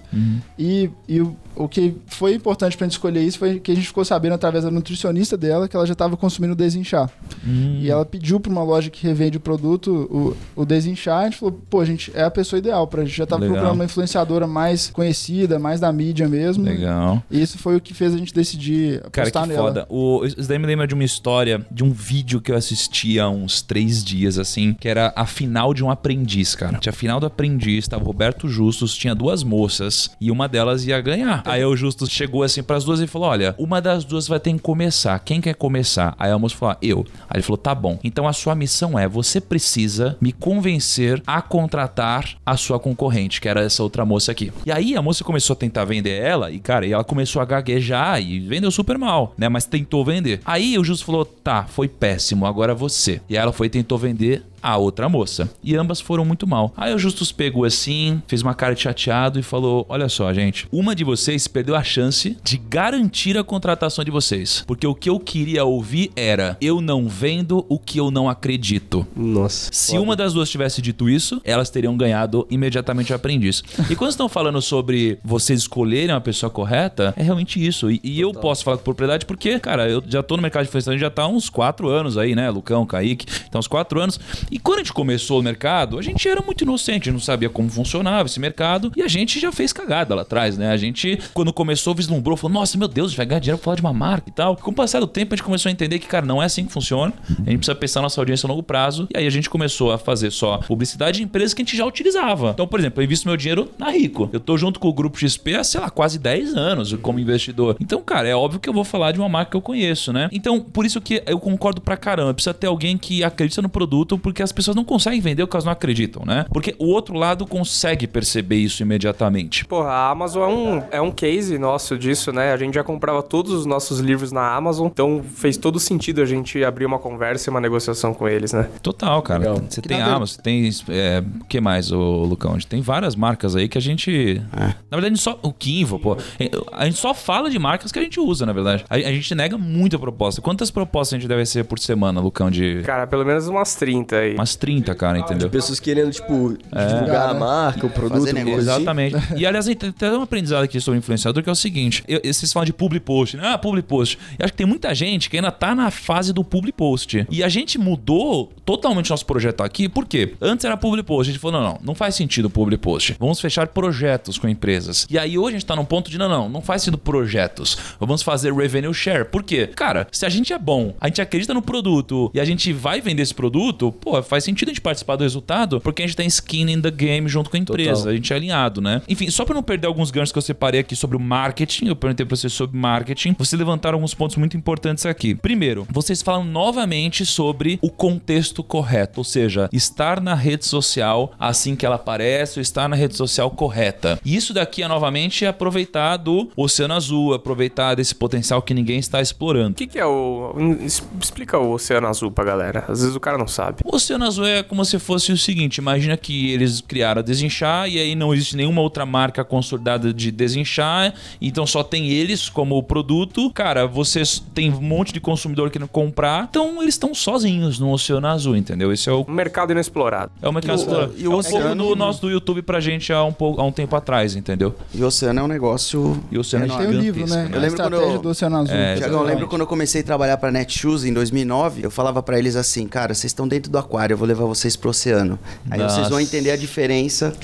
S3: E, e o, o que foi importante pra gente escolher isso foi que a gente ficou sabendo através da nutricionista dela que ela já estava consumindo desinchar. E ela pediu pra uma loja que revende o produto o, o desinchar. A gente falou, pô, a gente é a pessoa ideal pra gente já tava
S2: Legal.
S3: procurando uma influenciadora mais conhecida, mais da mídia mesmo.
S2: Legal.
S3: E isso foi o que fez a gente decidir
S2: Cara,
S3: apostar
S2: que
S3: nela.
S2: foda. O, isso daí me lembra de uma história, de um vídeo que eu assisti há uns três dias, assim, que era a final de um aprendiz, cara. Tinha a final do aprendiz, tava Roberto Justus, tinha duas moças e uma delas ia ganhar. Aí o Justus chegou assim pras duas e falou: Olha, uma das duas vai ter que começar. Quem quer começar? Aí a moça falou: "Ah, Eu. Aí ele falou: Tá bom. Então a sua missão é: você precisa me convencer a contratar a sua concorrente, que era essa outra moça aqui. E aí a moça começou a tentar vender ela, e cara, e ela começou a gaguejar e vendeu super mal, né? Mas tentou vender. Aí o Justo falou: tá, foi péssimo, agora você. E ela foi e tentou vender a outra moça. E ambas foram muito mal. Aí o Justus pegou assim, fez uma cara de chateado e falou: Olha só, gente, uma de vocês perdeu a chance de garantir a contratação de vocês. Porque o que eu queria ouvir era: Eu não vendo o que eu não acredito.
S4: Nossa.
S2: Se uma das duas tivesse dito isso, elas teriam ganhado imediatamente o aprendiz. E quando estão falando sobre vocês escolherem uma pessoa correta, é realmente isso. E, e eu posso falar com propriedade porque, cara, eu já tô no mercado de influenciador já tá há uns quatro anos aí, né? Lucão, Kaique, então uns quatro anos. E quando a gente começou o mercado, a gente era muito inocente, a gente não sabia como funcionava esse mercado e a gente já fez cagada lá atrás, né? A gente, quando começou, vislumbrou, falou: Nossa, meu Deus, a gente vai ganhar dinheiro pra falar de uma marca e tal. Com o passar do tempo, a gente começou a entender que, cara, não é assim que funciona. A gente precisa pensar nossa audiência a longo prazo. E aí a gente começou a fazer só publicidade de empresas que a gente já utilizava. Então, por exemplo, eu invisto meu dinheiro na Rico. Eu tô junto com o grupo XP há, sei lá, quase 10 anos como investidor. Então, cara, é óbvio que eu vou falar de uma marca que eu conheço, né? Então, por isso que eu concordo pra caramba. Precisa ter alguém que acredita no produto, porque as pessoas não conseguem vender porque elas não acreditam, né? Porque o outro lado consegue perceber isso imediatamente.
S5: Porra, a Amazon é um, é um case nosso disso, né? A gente já comprava todos os nossos livros na Amazon, então fez todo sentido a gente abrir uma conversa e uma negociação com eles, né?
S2: Total, cara.
S4: Legal.
S2: Você
S6: Que
S2: tem
S6: nada-
S2: Amazon, você tem. É, o que mais, ô, Lucão? A gente tem várias marcas aí que a gente. Na verdade, a gente só. O Kinvo, pô. A gente só fala de marcas que a gente usa, na verdade. A, a gente nega muita proposta. Quantas propostas a gente deve ser por semana, Lucão? De.
S5: Cara, pelo menos umas 30 aí.
S2: Umas 30, cara, entendeu?
S4: Pessoas querendo, tipo,
S2: É.
S4: divulgar a marca, o produto,
S6: Fazer negócio.
S4: assim.
S2: Exatamente. E aliás, tem até um aprendizado aqui sobre influenciador que é o seguinte: eu, vocês falam de public post, né? Ah, public post. Eu acho que tem muita gente que ainda tá na fase do public post. E a gente mudou totalmente nosso projeto aqui, por quê? Antes era public post, a gente falou: não, não, não faz sentido public post. Vamos fechar projetos com empresas. E aí hoje a gente tá num ponto de: não, não, não faz sentido projetos. Vamos fazer revenue share. Por quê? Cara, se a gente é bom, a gente acredita no produto e a gente vai vender esse produto, pô, faz sentido a gente participar do resultado porque a gente tem skin in the game junto com a empresa.
S4: Total.
S2: A gente é alinhado, né? Enfim, só pra não perder alguns ganchos que eu separei aqui sobre o marketing, eu perguntei pra vocês sobre marketing, vocês levantaram alguns pontos muito importantes aqui. Primeiro, vocês falam novamente sobre o contexto correto, ou seja, estar na rede social assim que ela aparece, ou estar na rede social correta. E isso daqui é novamente aproveitar do oceano azul, aproveitar desse potencial que ninguém está explorando.
S5: O que, que é o. Explica o Oceano Azul pra galera. Às vezes o cara não sabe.
S2: O Oceano Azul é como se fosse o seguinte: imagina que eles criaram a Desinchar e aí não existe nenhuma outra marca consolidada de Desinchar, então só tem eles como produto. Cara, vocês tem um monte de consumidor querendo comprar, então eles estão sozinhos no Oceano Azul, entendeu? Esse é o.
S5: Um mercado inexplorado.
S2: É o mercado
S6: E o-
S2: explorado.
S6: e o
S2: é
S6: oceano-
S2: do nosso do YouTube pra gente há um, pouco, há um tempo atrás, entendeu?
S6: E o oceano é um negócio.
S2: E o oceano é
S3: Tem o livro, né?
S2: né?
S6: Eu
S3: a
S6: lembro quando eu-
S3: do Oceano Azul.
S2: É,
S6: Tiagão, eu lembro quando eu comecei a trabalhar pra Netshoes em 2009, eu falava pra eles assim, cara, vocês estão dentro do aquário, eu vou levar vocês pro oceano. Aí
S2: Nossa.
S6: vocês vão entender a diferença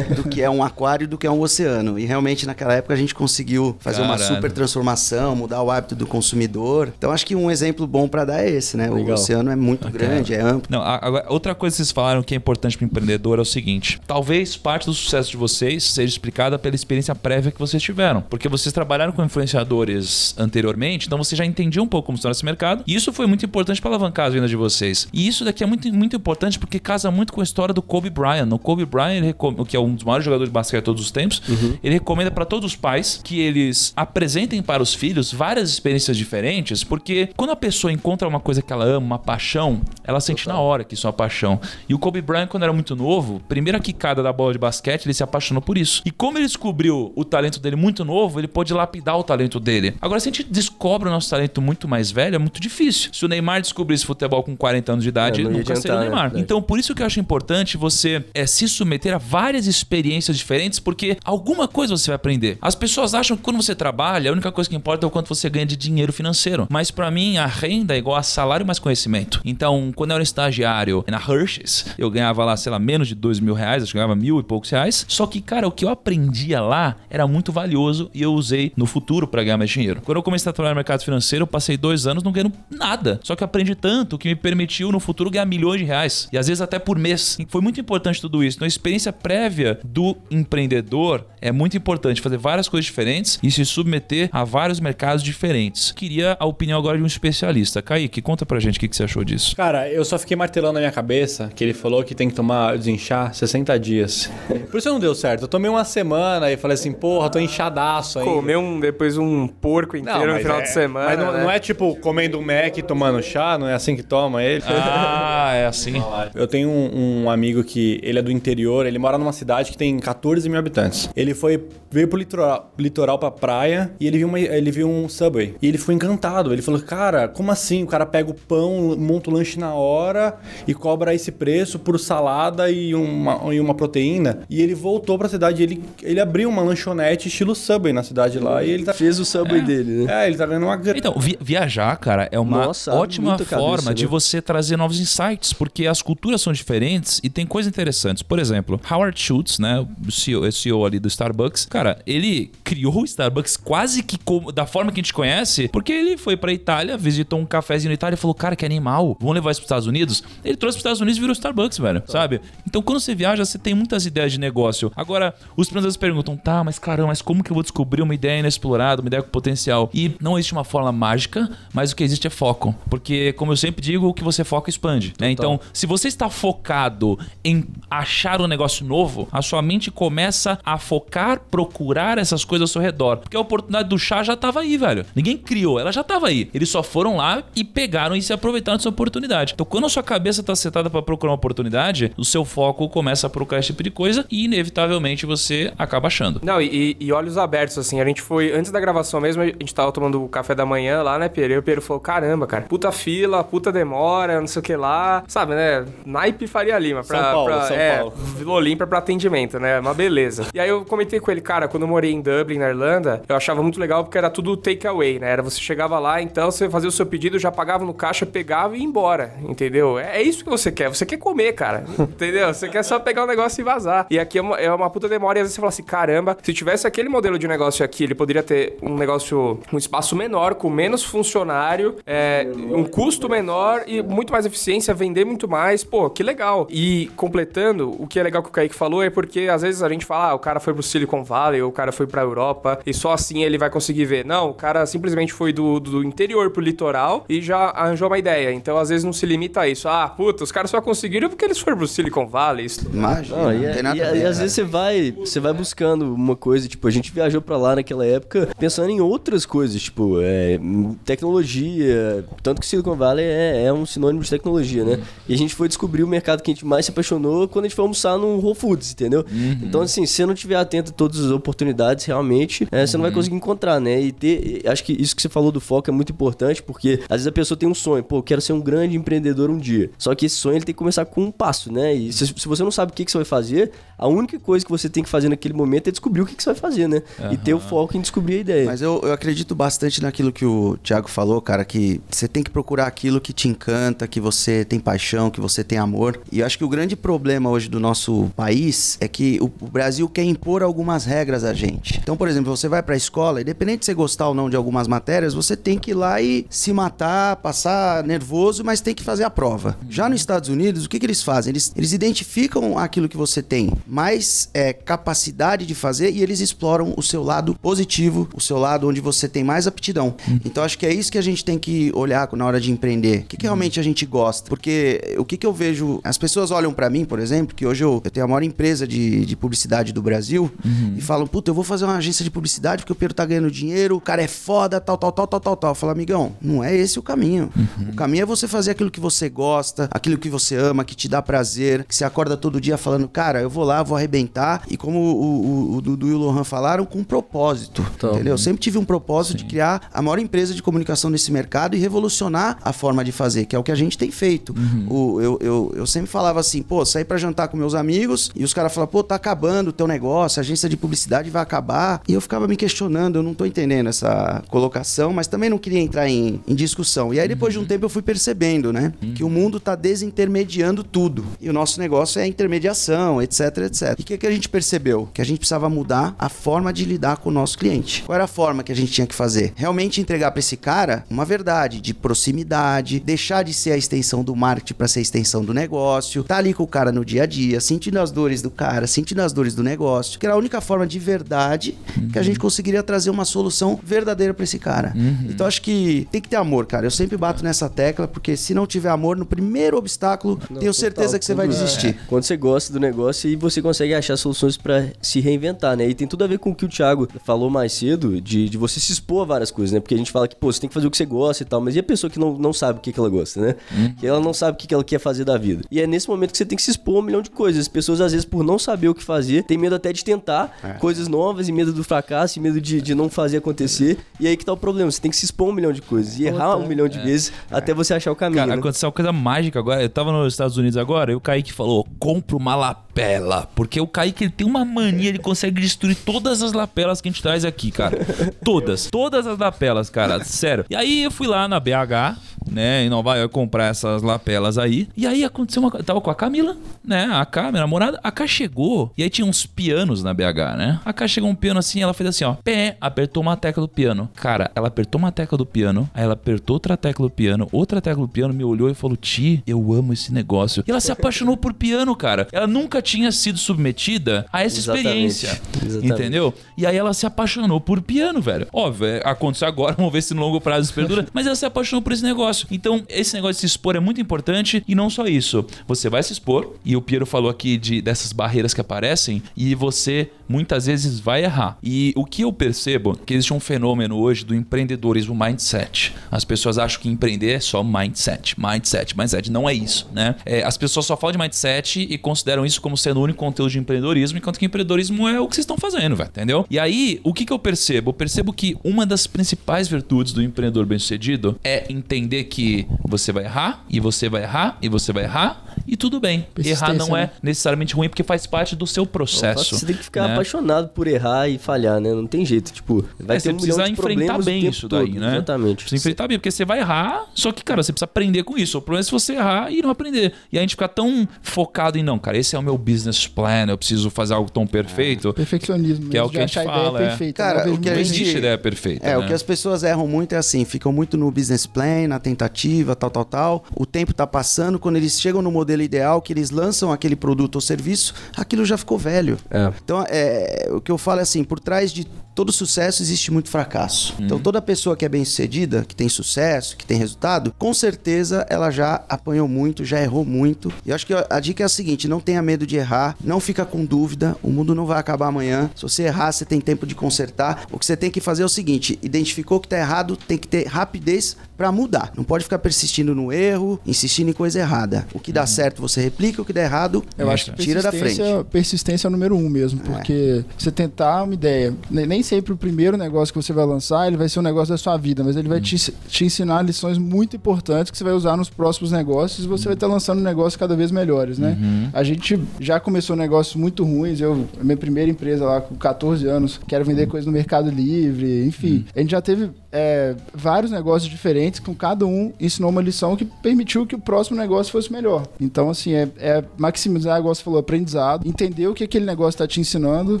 S6: do que é um aquário e do que é um oceano. E realmente naquela época a gente conseguiu fazer uma super transformação, mudar o hábito do consumidor. Então acho que um exemplo bom pra dar é esse, né? O
S4: Legal.
S6: oceano é muito grande, é amplo.
S2: Não, agora, outra coisa que vocês falaram que é importante para o empreendedor é o seguinte: talvez parte do sucesso de vocês seja explicada pela experiência prévia que vocês tiveram. Porque vocês trabalharam com influenciadores anteriormente, então você já entendia um pouco como funciona esse mercado. E isso foi muito importante para alavancar as vendas de vocês. E isso daqui é muito, muito importante porque casa muito com a história do Kobe Bryant. O Kobe Bryant, ele recom- que é um dos maiores jogadores de basquete de todos os tempos, ele recomenda para todos os pais que eles apresentem para os filhos várias experiências diferentes, porque quando a pessoa encontra uma coisa que ela ama, uma paixão, ela sente na hora que isso é uma paixão. E o Kobe Bryant, quando era muito novo, primeira quicada da bola de basquete, ele se apaixonou por isso. E como ele descobriu o talento dele muito novo, ele pôde lapidar o talento dele. Agora, se a gente descobre o nosso talento muito mais velho, é muito difícil. Se o Neymar descobrisse futebol com 40 anos de idade,
S4: É, ia
S2: nunca o
S4: né?
S2: Neymar.
S4: Verdade.
S2: Então, por isso que eu acho importante você é, se submeter a várias experiências diferentes, porque alguma coisa você vai aprender. As pessoas acham que quando você trabalha, a única coisa que importa é o quanto você ganha de dinheiro financeiro. Mas pra mim, a renda é igual a salário mais conhecimento. Então, quando eu era estagiário na Hershey's, eu ganhava lá, sei lá, menos de dois mil reais, acho que eu ganhava mil e poucos reais. Só que, cara, o que eu aprendia lá era muito valioso e eu usei no futuro pra ganhar mais dinheiro. Quando eu comecei a trabalhar no mercado financeiro, eu passei dois anos não ganhando nada. Só que eu aprendi tanto que me permitiu no futuro ganhar milhões de reais. E às vezes até por mês. E foi muito importante tudo isso. Então, a experiência prévia do empreendedor é muito importante. Fazer várias coisas diferentes e se submeter a vários mercados diferentes. Queria a opinião agora de um especialista. Kaique, conta pra gente o que que você achou disso.
S1: Cara, eu só fiquei martelando na minha cabeça que ele falou que tem que tomar, desinchar 60 dias. Por isso não deu certo. Eu tomei uma semana e falei assim, porra, tô inchadaço ainda.
S5: Comer um, depois um porco inteiro no
S1: mas
S5: final
S1: é-
S5: de semana.
S1: Mas não,
S5: né?
S1: não é tipo comendo um Mac e tomando chá, não é assim que toma ele?
S2: Ah, é assim.
S1: Eu tenho um, um amigo que ele é do interior, ele mora numa cidade que tem 14 mil habitantes. Ele foi veio pro litoral, litoral pra praia e ele viu, uma, ele viu um Subway. E ele foi encantado. Ele falou, cara, como assim? O cara pega o pão, monta o lanche na hora e cobra esse preço por salada e uma, e uma proteína. E ele voltou pra cidade. Ele, ele abriu uma lanchonete estilo Subway na cidade lá e ele tá...
S4: Fez o subway dele, né?
S1: É, ele tá ganhando uma grana.
S2: Então, vi- viajar, cara, é uma
S4: Nossa,
S2: ótima
S4: muita cabeça,
S2: forma de
S4: né?
S2: você trazer novos insights, porque as culturas são diferentes e tem coisas interessantes. Por exemplo, Howard Schultz, né, o CEO, CEO ali do Starbucks, cara, ele criou o Starbucks quase que como- da forma que a gente conhece, porque ele foi pra Itália, visitou um cafezinho na Itália e falou, cara, que animal, vamos levar isso pros Estados Unidos? Ele trouxe pros Estados Unidos e virou Starbucks, velho, sabe? Então, quando você viaja, você tem muitas ideias de negócio. Agora, os empreendedores perguntam, tá, mas caramba, mas como que eu vou descobrir uma ideia inexplorada, uma ideia com potencial? E não existe uma fórmula mágica, mas o que existe é foco. Porque, como eu sempre digo, o que você foca expande, né? Então, se você está focado em achar um negócio novo, a sua mente começa a focar, procurar essas coisas ao seu redor. Porque a oportunidade do chá já estava aí, velho. Ninguém criou, ela já estava aí. Eles só foram lá e pegaram e se aproveitaram dessa oportunidade. Então, quando a sua cabeça está setada para procurar uma oportunidade, o seu foco começa a procurar esse tipo de coisa e, inevitavelmente, você acaba achando.
S5: Não, e, e olhos abertos, assim. A gente foi, antes da gravação mesmo, a gente tava tomando o café da manhã lá, né, Pedro? E o Pedro falou: caramba, cara, puta fila, puta demora, não sei o que lá. Sabe, né? Naipe Faria Lima. Pra,
S1: São Paulo,
S5: pra,
S1: São
S5: é,
S1: Paulo.
S5: Vila Olímpia pra atendimento, né? Uma beleza. E aí eu comentei com ele, cara, quando eu morei em Dublin, na Irlanda, eu achava muito legal porque era tudo takeaway, né? Era você chegava lá, então você fazia o seu pedido, já pagava no caixa, pegava e ia embora, entendeu? É, é isso que você quer. Você quer comer, cara. entendeu? Você quer só pegar o negócio e vazar. E aqui é uma, é uma puta demora e às vezes você fala assim, caramba, se tivesse aquele modelo de negócio aqui, ele poderia ter um negócio, um espaço menor, com menos funcionário, é, um custo menor e muito mais eficiência, vender muito mais. Pô, que legal. E completando, o que é legal que o Kaique falou é porque às vezes a gente fala, ah, o cara foi pro Silicon Valley, ou o cara foi pra Europa, e só assim ele vai conseguir ver. Não, o cara simplesmente foi do, do interior pro litoral e já arranjou uma ideia. Então, às vezes, não se limita a isso. Ah, puta, os caras só conseguiram porque eles foram pro Silicon Valley. Isso...
S6: Imagina,
S4: Não,
S6: não,
S4: e,
S6: tem nada
S4: e-
S6: a ver.
S4: e às
S6: cara.
S4: vezes você vai, você vai buscando uma coisa, tipo, a gente viajou pra lá naquela época pensando em outras coisas, tipo, é, tecnologia, tanto que Silicon Valley é, é um sinônimo de tecnologia, né? E a gente foi descobrir o mercado que a gente mais se apaixonou quando a gente foi almoçar no Whole Foods, entendeu? Então, assim, se você não tiver atento a todas as oportunidades, realmente, é, você não vai conseguir encontrar, né? E ter, acho que isso que você falou do foco é muito importante, porque às vezes a pessoa tem um sonho, pô, eu quero ser um grande empreendedor um dia. Só que esse sonho ele tem que começar com um passo, né? E se, se você não sabe o que, que você vai fazer, a única coisa que você tem que fazer naquele momento é descobrir o que, que você vai fazer, né? E ter o foco em descobrir a ideia.
S6: Mas eu, eu acredito bastante naquilo que o Thiago falou, cara, que você tem que procurar aquilo que te encanta, que você tem paixão, que você tem amor. E eu acho que o grande problema hoje do nosso país é que o, Brasil quer impor algumas regras a gente. Então, por exemplo, você vai pra escola, independente de você gostar ou não de algumas matérias, você tem que ir lá e se matar, passar nervoso, mas tem que fazer a prova. Já nos Estados Unidos, o que, que eles fazem? Eles, eles identificam aquilo que você tem mais é, capacidade de fazer e eles exploram o seu lado positivo, o seu lado onde você tem mais aptidão. Então acho que é isso que a gente tem que olhar na hora de empreender. O que, que realmente a gente gosta? Porque o que, que eu vejo. As pessoas olham pra mim, por exemplo, que hoje eu, eu tenho a maior empresa de, de publicidade do Brasil e falam: Puta, eu vou fazer uma agência de publicidade porque o Pedro tá ganhando dinheiro, o cara é foda, tal, tal, tal, tal, tal, tal. Eu falo, amigão, não é esse o caminho. O caminho é você fazer aquilo que você gosta, aquilo que você ama, que te dá prazer, que você acorda todo dia falando, cara, eu vou lá, vou arrebentar. E como o, o, o Dudu e o Lohan falaram, com um propósito. Entendeu? Eu sempre tive um propósito de criar a maior empresa de comunicação nesse mercado e revolucionar a forma de fazer, que é o que a gente tem feito. O, eu, eu, eu sempre falava assim, pô, saí pra jantar com meus amigos e os caras falavam, pô, tá acabando o teu negócio, a agência de publicidade vai acabar. E eu ficava me questionando, eu não tô entendendo essa colocação, mas também não queria entrar em, em discussão. E aí depois de um tempo eu fui percebendo, né, que o mundo tá desintermediando tudo. E o nosso negócio é intermediação, etc, etc. E o que, que a gente percebeu? Que a gente precisava mudar a forma de lidar com o nosso cliente. Qual era a forma que a gente tinha que fazer? Realmente entregar para esse cara uma verdade de proximidade, deixar de ser a extensão do marketing para ser a extensão do negócio, tá ali com o cara no dia a dia, sentindo as dores do cara, sentindo as dores do negócio, que era a única forma de verdade que a gente conseguiria trazer uma solução verdadeira para esse cara. Então acho que tem que ter amor, cara. Eu sempre bato nessa tecla porque se não tiver amor no primeiro obstáculo, tenho
S4: total.
S6: certeza que você vai
S4: Quando-
S6: desistir.
S4: Quando você gosta do negócio e você consegue achar soluções pra se reinventar, né? E tem tudo a ver com o que o Thiago falou mais cedo, de, de você se expor a várias coisas, né? Porque a gente fala que, pô, você tem que fazer o que você gosta e tal, mas e a pessoa que não, não sabe o que, que ela gosta, né? Que ela não sabe o que, ela quer fazer da vida. E é nesse momento que você tem que se expor a um milhão de coisas. As pessoas, às vezes, por não saber o que fazer, tem medo até de tentar coisas novas e medo do fracasso e medo de, de não fazer acontecer. E aí que tá o problema, você tem que se expor a um milhão de coisas e errar um milhão de vezes até você achar o caminho,
S2: Cara,
S4: né?
S2: aconteceu uma coisa mágica agora. Eu tava nos Estados Unidos agora e o Kaique falou: compra uma lapela. Porque o Kaique ele tem uma mania, ele consegue destruir todas as lapelas que a gente traz aqui, cara. Todas. Todas as lapelas, cara. Sério. E aí eu fui lá na BH, né, em Nova York, comprar essas lapelas aí. E aí aconteceu uma coisa. Tava com a Camila, né? A K, minha namorada. A K chegou. E aí tinha uns pianos na BH, né? A K chegou um piano assim, ela fez assim, ó. Pé, apertou uma tecla do piano. Cara, ela apertou uma tecla do piano. Aí ela apertou outra tecla do piano. Outra tecla do piano me olhou e falou: Ti, eu amo esse negócio. E ela se apaixonou por piano, cara. Ela nunca tinha sido submetida a essa
S4: Exatamente.
S2: experiência.
S4: Exatamente.
S2: Entendeu? E aí ela se apaixonou por piano, velho. Óbvio, é, aconteceu agora, vamos ver se no longo prazo isso perdura. mas ela se apaixonou por esse negócio. Então, esse negócio de se expor é muito importante. E não só isso. Você vai se expor, e o Piero falou aqui de, dessas barreiras que aparecem, e você muitas vezes vai errar. E o que eu percebo que existe um fenômeno hoje do empreendedorismo mindset. As pessoas acham que empreender é só mindset, mindset, mindset. Não é isso, né? É, as pessoas só falam de mindset e consideram isso como sendo o único conteúdo de empreendedorismo, enquanto que empreendedorismo é o que vocês estão fazendo, velho, entendeu? E aí, o que, que eu percebo? Eu percebo que uma das principais virtudes do empreendedor bem-sucedido é entender que você vai errar, e você vai errar, e você vai errar, e tudo bem. Errar não
S3: Persistência,
S2: é
S3: né?
S2: necessariamente ruim, porque faz parte do seu processo.
S4: Você tem que ficar
S2: né?
S4: apaixonado por errar e falhar, né? Não tem jeito. Tipo, vai
S2: É,
S4: ter
S2: você
S4: um milhão
S2: precisa
S4: de
S2: enfrentar bem isso
S4: todo.
S2: daí, né?
S4: Exatamente.
S2: Precisa enfrentar bem, porque você vai errar, só que, cara, você precisa aprender com isso. O problema é se você errar e não aprender. E a gente fica tão focado em, não, cara, esse é o meu business plan, eu preciso fazer algo tão perfeito.
S3: Perfeccionismo.
S2: Que é o que a gente fala,
S3: ideia
S2: é.
S3: perfeita.
S6: Cara, o que a
S2: Não
S6: gente-
S2: existe ideia perfeita.
S6: É,
S2: né?
S6: o que as pessoas erram muito é assim, ficam muito no business plan, na tentativa, tal, tal, tal. O tempo tá passando, quando eles chegam no modelo ideal, que eles lançam aquele produto ou serviço, aquilo já ficou velho.
S4: É.
S6: Então, é, o que eu falo é assim, por trás de todo sucesso existe muito fracasso. Então, toda pessoa que é bem-sucedida, que tem sucesso, que tem resultado, com certeza ela já apanhou muito, já errou muito. E eu acho que a dica é a seguinte, não tenha medo de errar, não fica com dúvida, o mundo não vai acabar amanhã. Se você errar, você tem tempo de consertar. O que você tem que fazer é o seguinte, identificou que tá errado, tem que ter rapidez para mudar. Não pode ficar persistindo no erro, insistindo em coisa errada. O que dá certo você replica, o que dá errado,
S3: Eu acho que
S6: tira da
S3: persistência,
S6: frente.
S3: persistência é o número um mesmo, porque você tentar uma ideia, ne- nem sempre o primeiro negócio que você vai lançar, ele vai ser um negócio da sua vida, mas ele vai te, ensi- te ensinar lições muito importantes que você vai usar nos próximos negócios e você vai estar lançando negócios cada vez melhores, né? A gente já começou negócios muito ruins, eu, minha primeira empresa lá com 14 anos, quero vender coisa no Mercado Livre, enfim. A gente já teve é, vários negócios diferentes, com cada um ensinou uma lição que permitiu que o próximo negócio fosse melhor. Então, assim, é, é maximizar, igual você falou, aprendizado, entender o que aquele negócio está te ensinando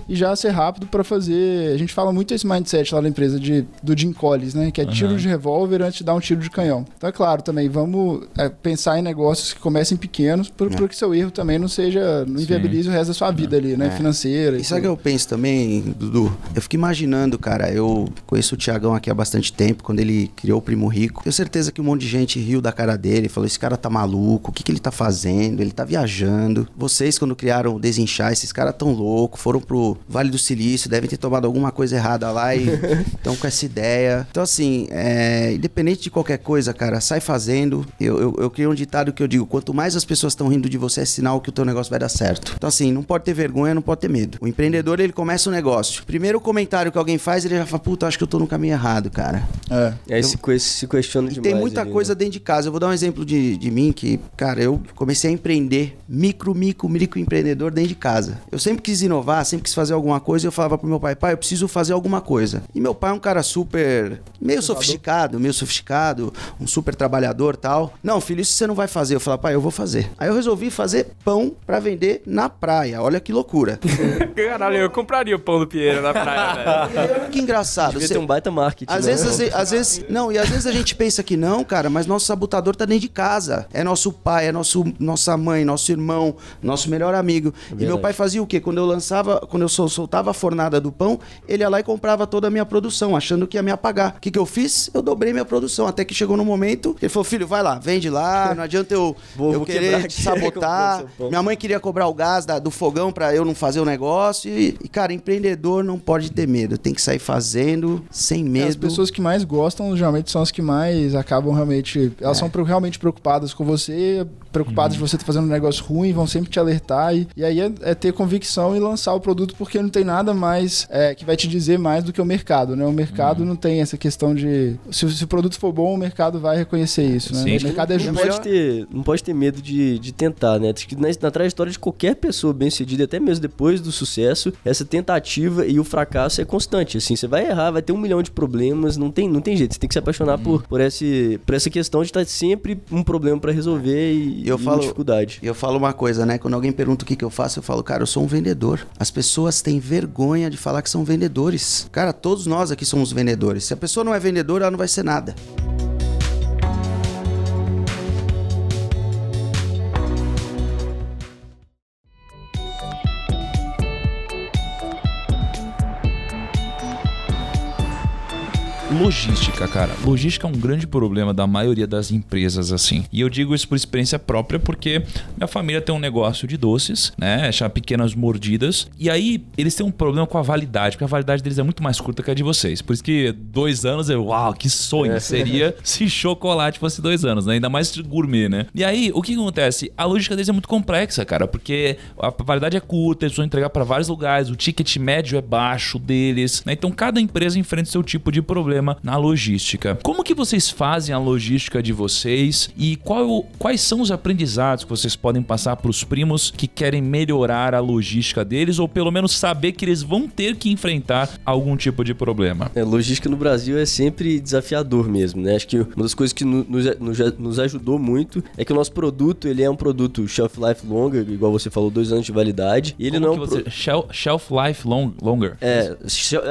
S3: e já ser rápido para fazer. A gente fala muito esse mindset lá na empresa de, do Jim Collins, né? Que é tiro de revólver antes de dar um tiro de canhão. Então, é claro, também vamos é, pensar em negócios que comecem pequenos, para que seu erro também não seja, não inviabilize o resto da sua vida ali, né? Financeira.
S6: E sabe o que eu penso também, Dudu? Eu fico imaginando, cara, eu conheço o Tiagão aqui há bastante tempo, quando ele criou o Primo Rico. Tenho certeza que um monte de gente riu da cara dele, falou: esse cara tá maluco, o que, que ele tá fazendo? Ele tá viajando. Vocês, quando criaram o Desinchar, esses caras tão loucos, foram pro Vale do Silício, devem ter tomado alguma coisa errada lá e estão com essa ideia. Então, assim, é, independente de qualquer coisa, cara, sai fazendo. Eu, eu, eu criei um ditado que eu digo: quanto mais as pessoas estão rindo de você, é sinal que o teu negócio vai dar certo. Então, assim, não pode ter vergonha, não pode ter medo. O empreendedor, ele começa o negócio. Primeiro comentário que alguém faz, ele já fala: puta, acho que eu tô no caminho errado, cara. Cara.
S3: É.
S4: Aí se, que- se questiona
S6: E
S4: demais.
S6: tem muita
S4: ali,
S6: coisa
S4: né?
S6: dentro de casa. Eu vou dar um exemplo de, de mim que, cara, eu comecei a empreender micro, micro, micro empreendedor dentro de casa. Eu sempre quis inovar, sempre quis fazer alguma coisa e eu falava pro meu pai, pai, eu preciso fazer alguma coisa. E meu pai é um cara super, meio sofisticado, meio sofisticado, um super trabalhador tal. Não, filho, isso você não vai fazer. Eu falava, pai, eu vou fazer. Aí eu resolvi fazer pão pra vender na praia. Olha que loucura.
S5: Caralho, eu compraria o pão do Pinheiro na praia, velho.
S6: Que engraçado.
S4: Devia
S6: Você-
S4: ter um baita marketing.
S6: Às
S4: né?
S6: vezes, às vezes, às vezes- não, e às vezes a gente pensa que não, cara, mas nosso sabotador tá dentro de casa. É nosso pai, é nosso, nossa mãe, nosso irmão, nosso melhor amigo. e meu pai fazia o quê? Quando eu lançava, quando eu sol- soltava a fornada do pão, ele ia lá e comprava toda a minha produção, achando que ia me apagar. O que, que eu fiz? Eu dobrei minha produção, até que chegou no momento, ele falou, filho, vai lá, vende lá, não adianta eu,
S4: Vou-
S6: eu
S4: vou
S6: querer te sabotar. Minha mãe queria cobrar o gás da- do fogão pra eu não fazer o negócio. E, e, cara, empreendedor não pode ter medo, tem que sair fazendo, sem
S3: É,
S6: medo.
S3: As pessoas que mais gostam, geralmente, são as que mais acabam realmente. Elas
S6: É.
S3: são realmente preocupadas com você, preocupadas de você estar fazendo um negócio ruim, vão sempre te alertar. E, e aí é, é ter convicção e lançar o produto, porque não tem nada mais é, que vai te dizer mais do que o mercado, né? O mercado não tem essa questão de. Se, se o produto for bom, o mercado vai reconhecer isso, né?
S2: Sim.
S3: O mercado é
S4: não,
S3: justo.
S4: pode ter, não pode ter medo de, de tentar, né? Que na, na trajetória de qualquer pessoa bem sucedida, até mesmo depois do sucesso, essa tentativa e o fracasso é constante. Assim, você vai errar, vai ter um milhão de problemas, não tem, não tem jeito. Você tem que se apaixonar por, por, esse, por essa questão de estar sempre um problema pra resolver e,
S6: Eu
S4: e
S6: falo-
S4: uma dificuldade.
S6: Eu falo uma coisa, né? Quando alguém pergunta o que, que eu faço, eu falo, cara, eu sou um vendedor. As pessoas têm vergonha de falar que são vendedores. Cara, todos nós aqui somos vendedores. Se a pessoa não é vendedora, ela não vai ser nada.
S2: Logística, cara. Logística é um grande problema da maioria das empresas, assim. E eu digo isso por experiência própria, porque minha família tem um negócio de doces, né? Chama pequenas mordidas. E aí, eles têm um problema com a validade, porque a validade deles é muito mais curta que a de vocês. Por isso que dois anos, eu, uau, que sonho seria se chocolate fosse dois anos, né? Ainda mais gourmet, né? E aí, o que acontece? A logística deles é muito complexa, cara, porque a validade é curta, eles precisam entregar para vários lugares, o ticket médio é baixo deles, né? Então, cada empresa enfrenta seu tipo de problema na logística. Como que vocês fazem a logística de vocês e qual- quais são os aprendizados que vocês podem passar para os primos que querem melhorar a logística deles ou pelo menos saber que eles vão ter que enfrentar algum tipo de problema?
S4: É, logística no Brasil é sempre desafiador mesmo, né? Acho que uma das coisas que no- nos, nos- nos ajudou muito é que o nosso produto, ele é um produto shelf life longa, igual você falou, dois anos de validade. E ele
S2: Como
S4: não
S2: que
S4: é um pro-
S2: você- shel- shelf life long, longer.
S4: É,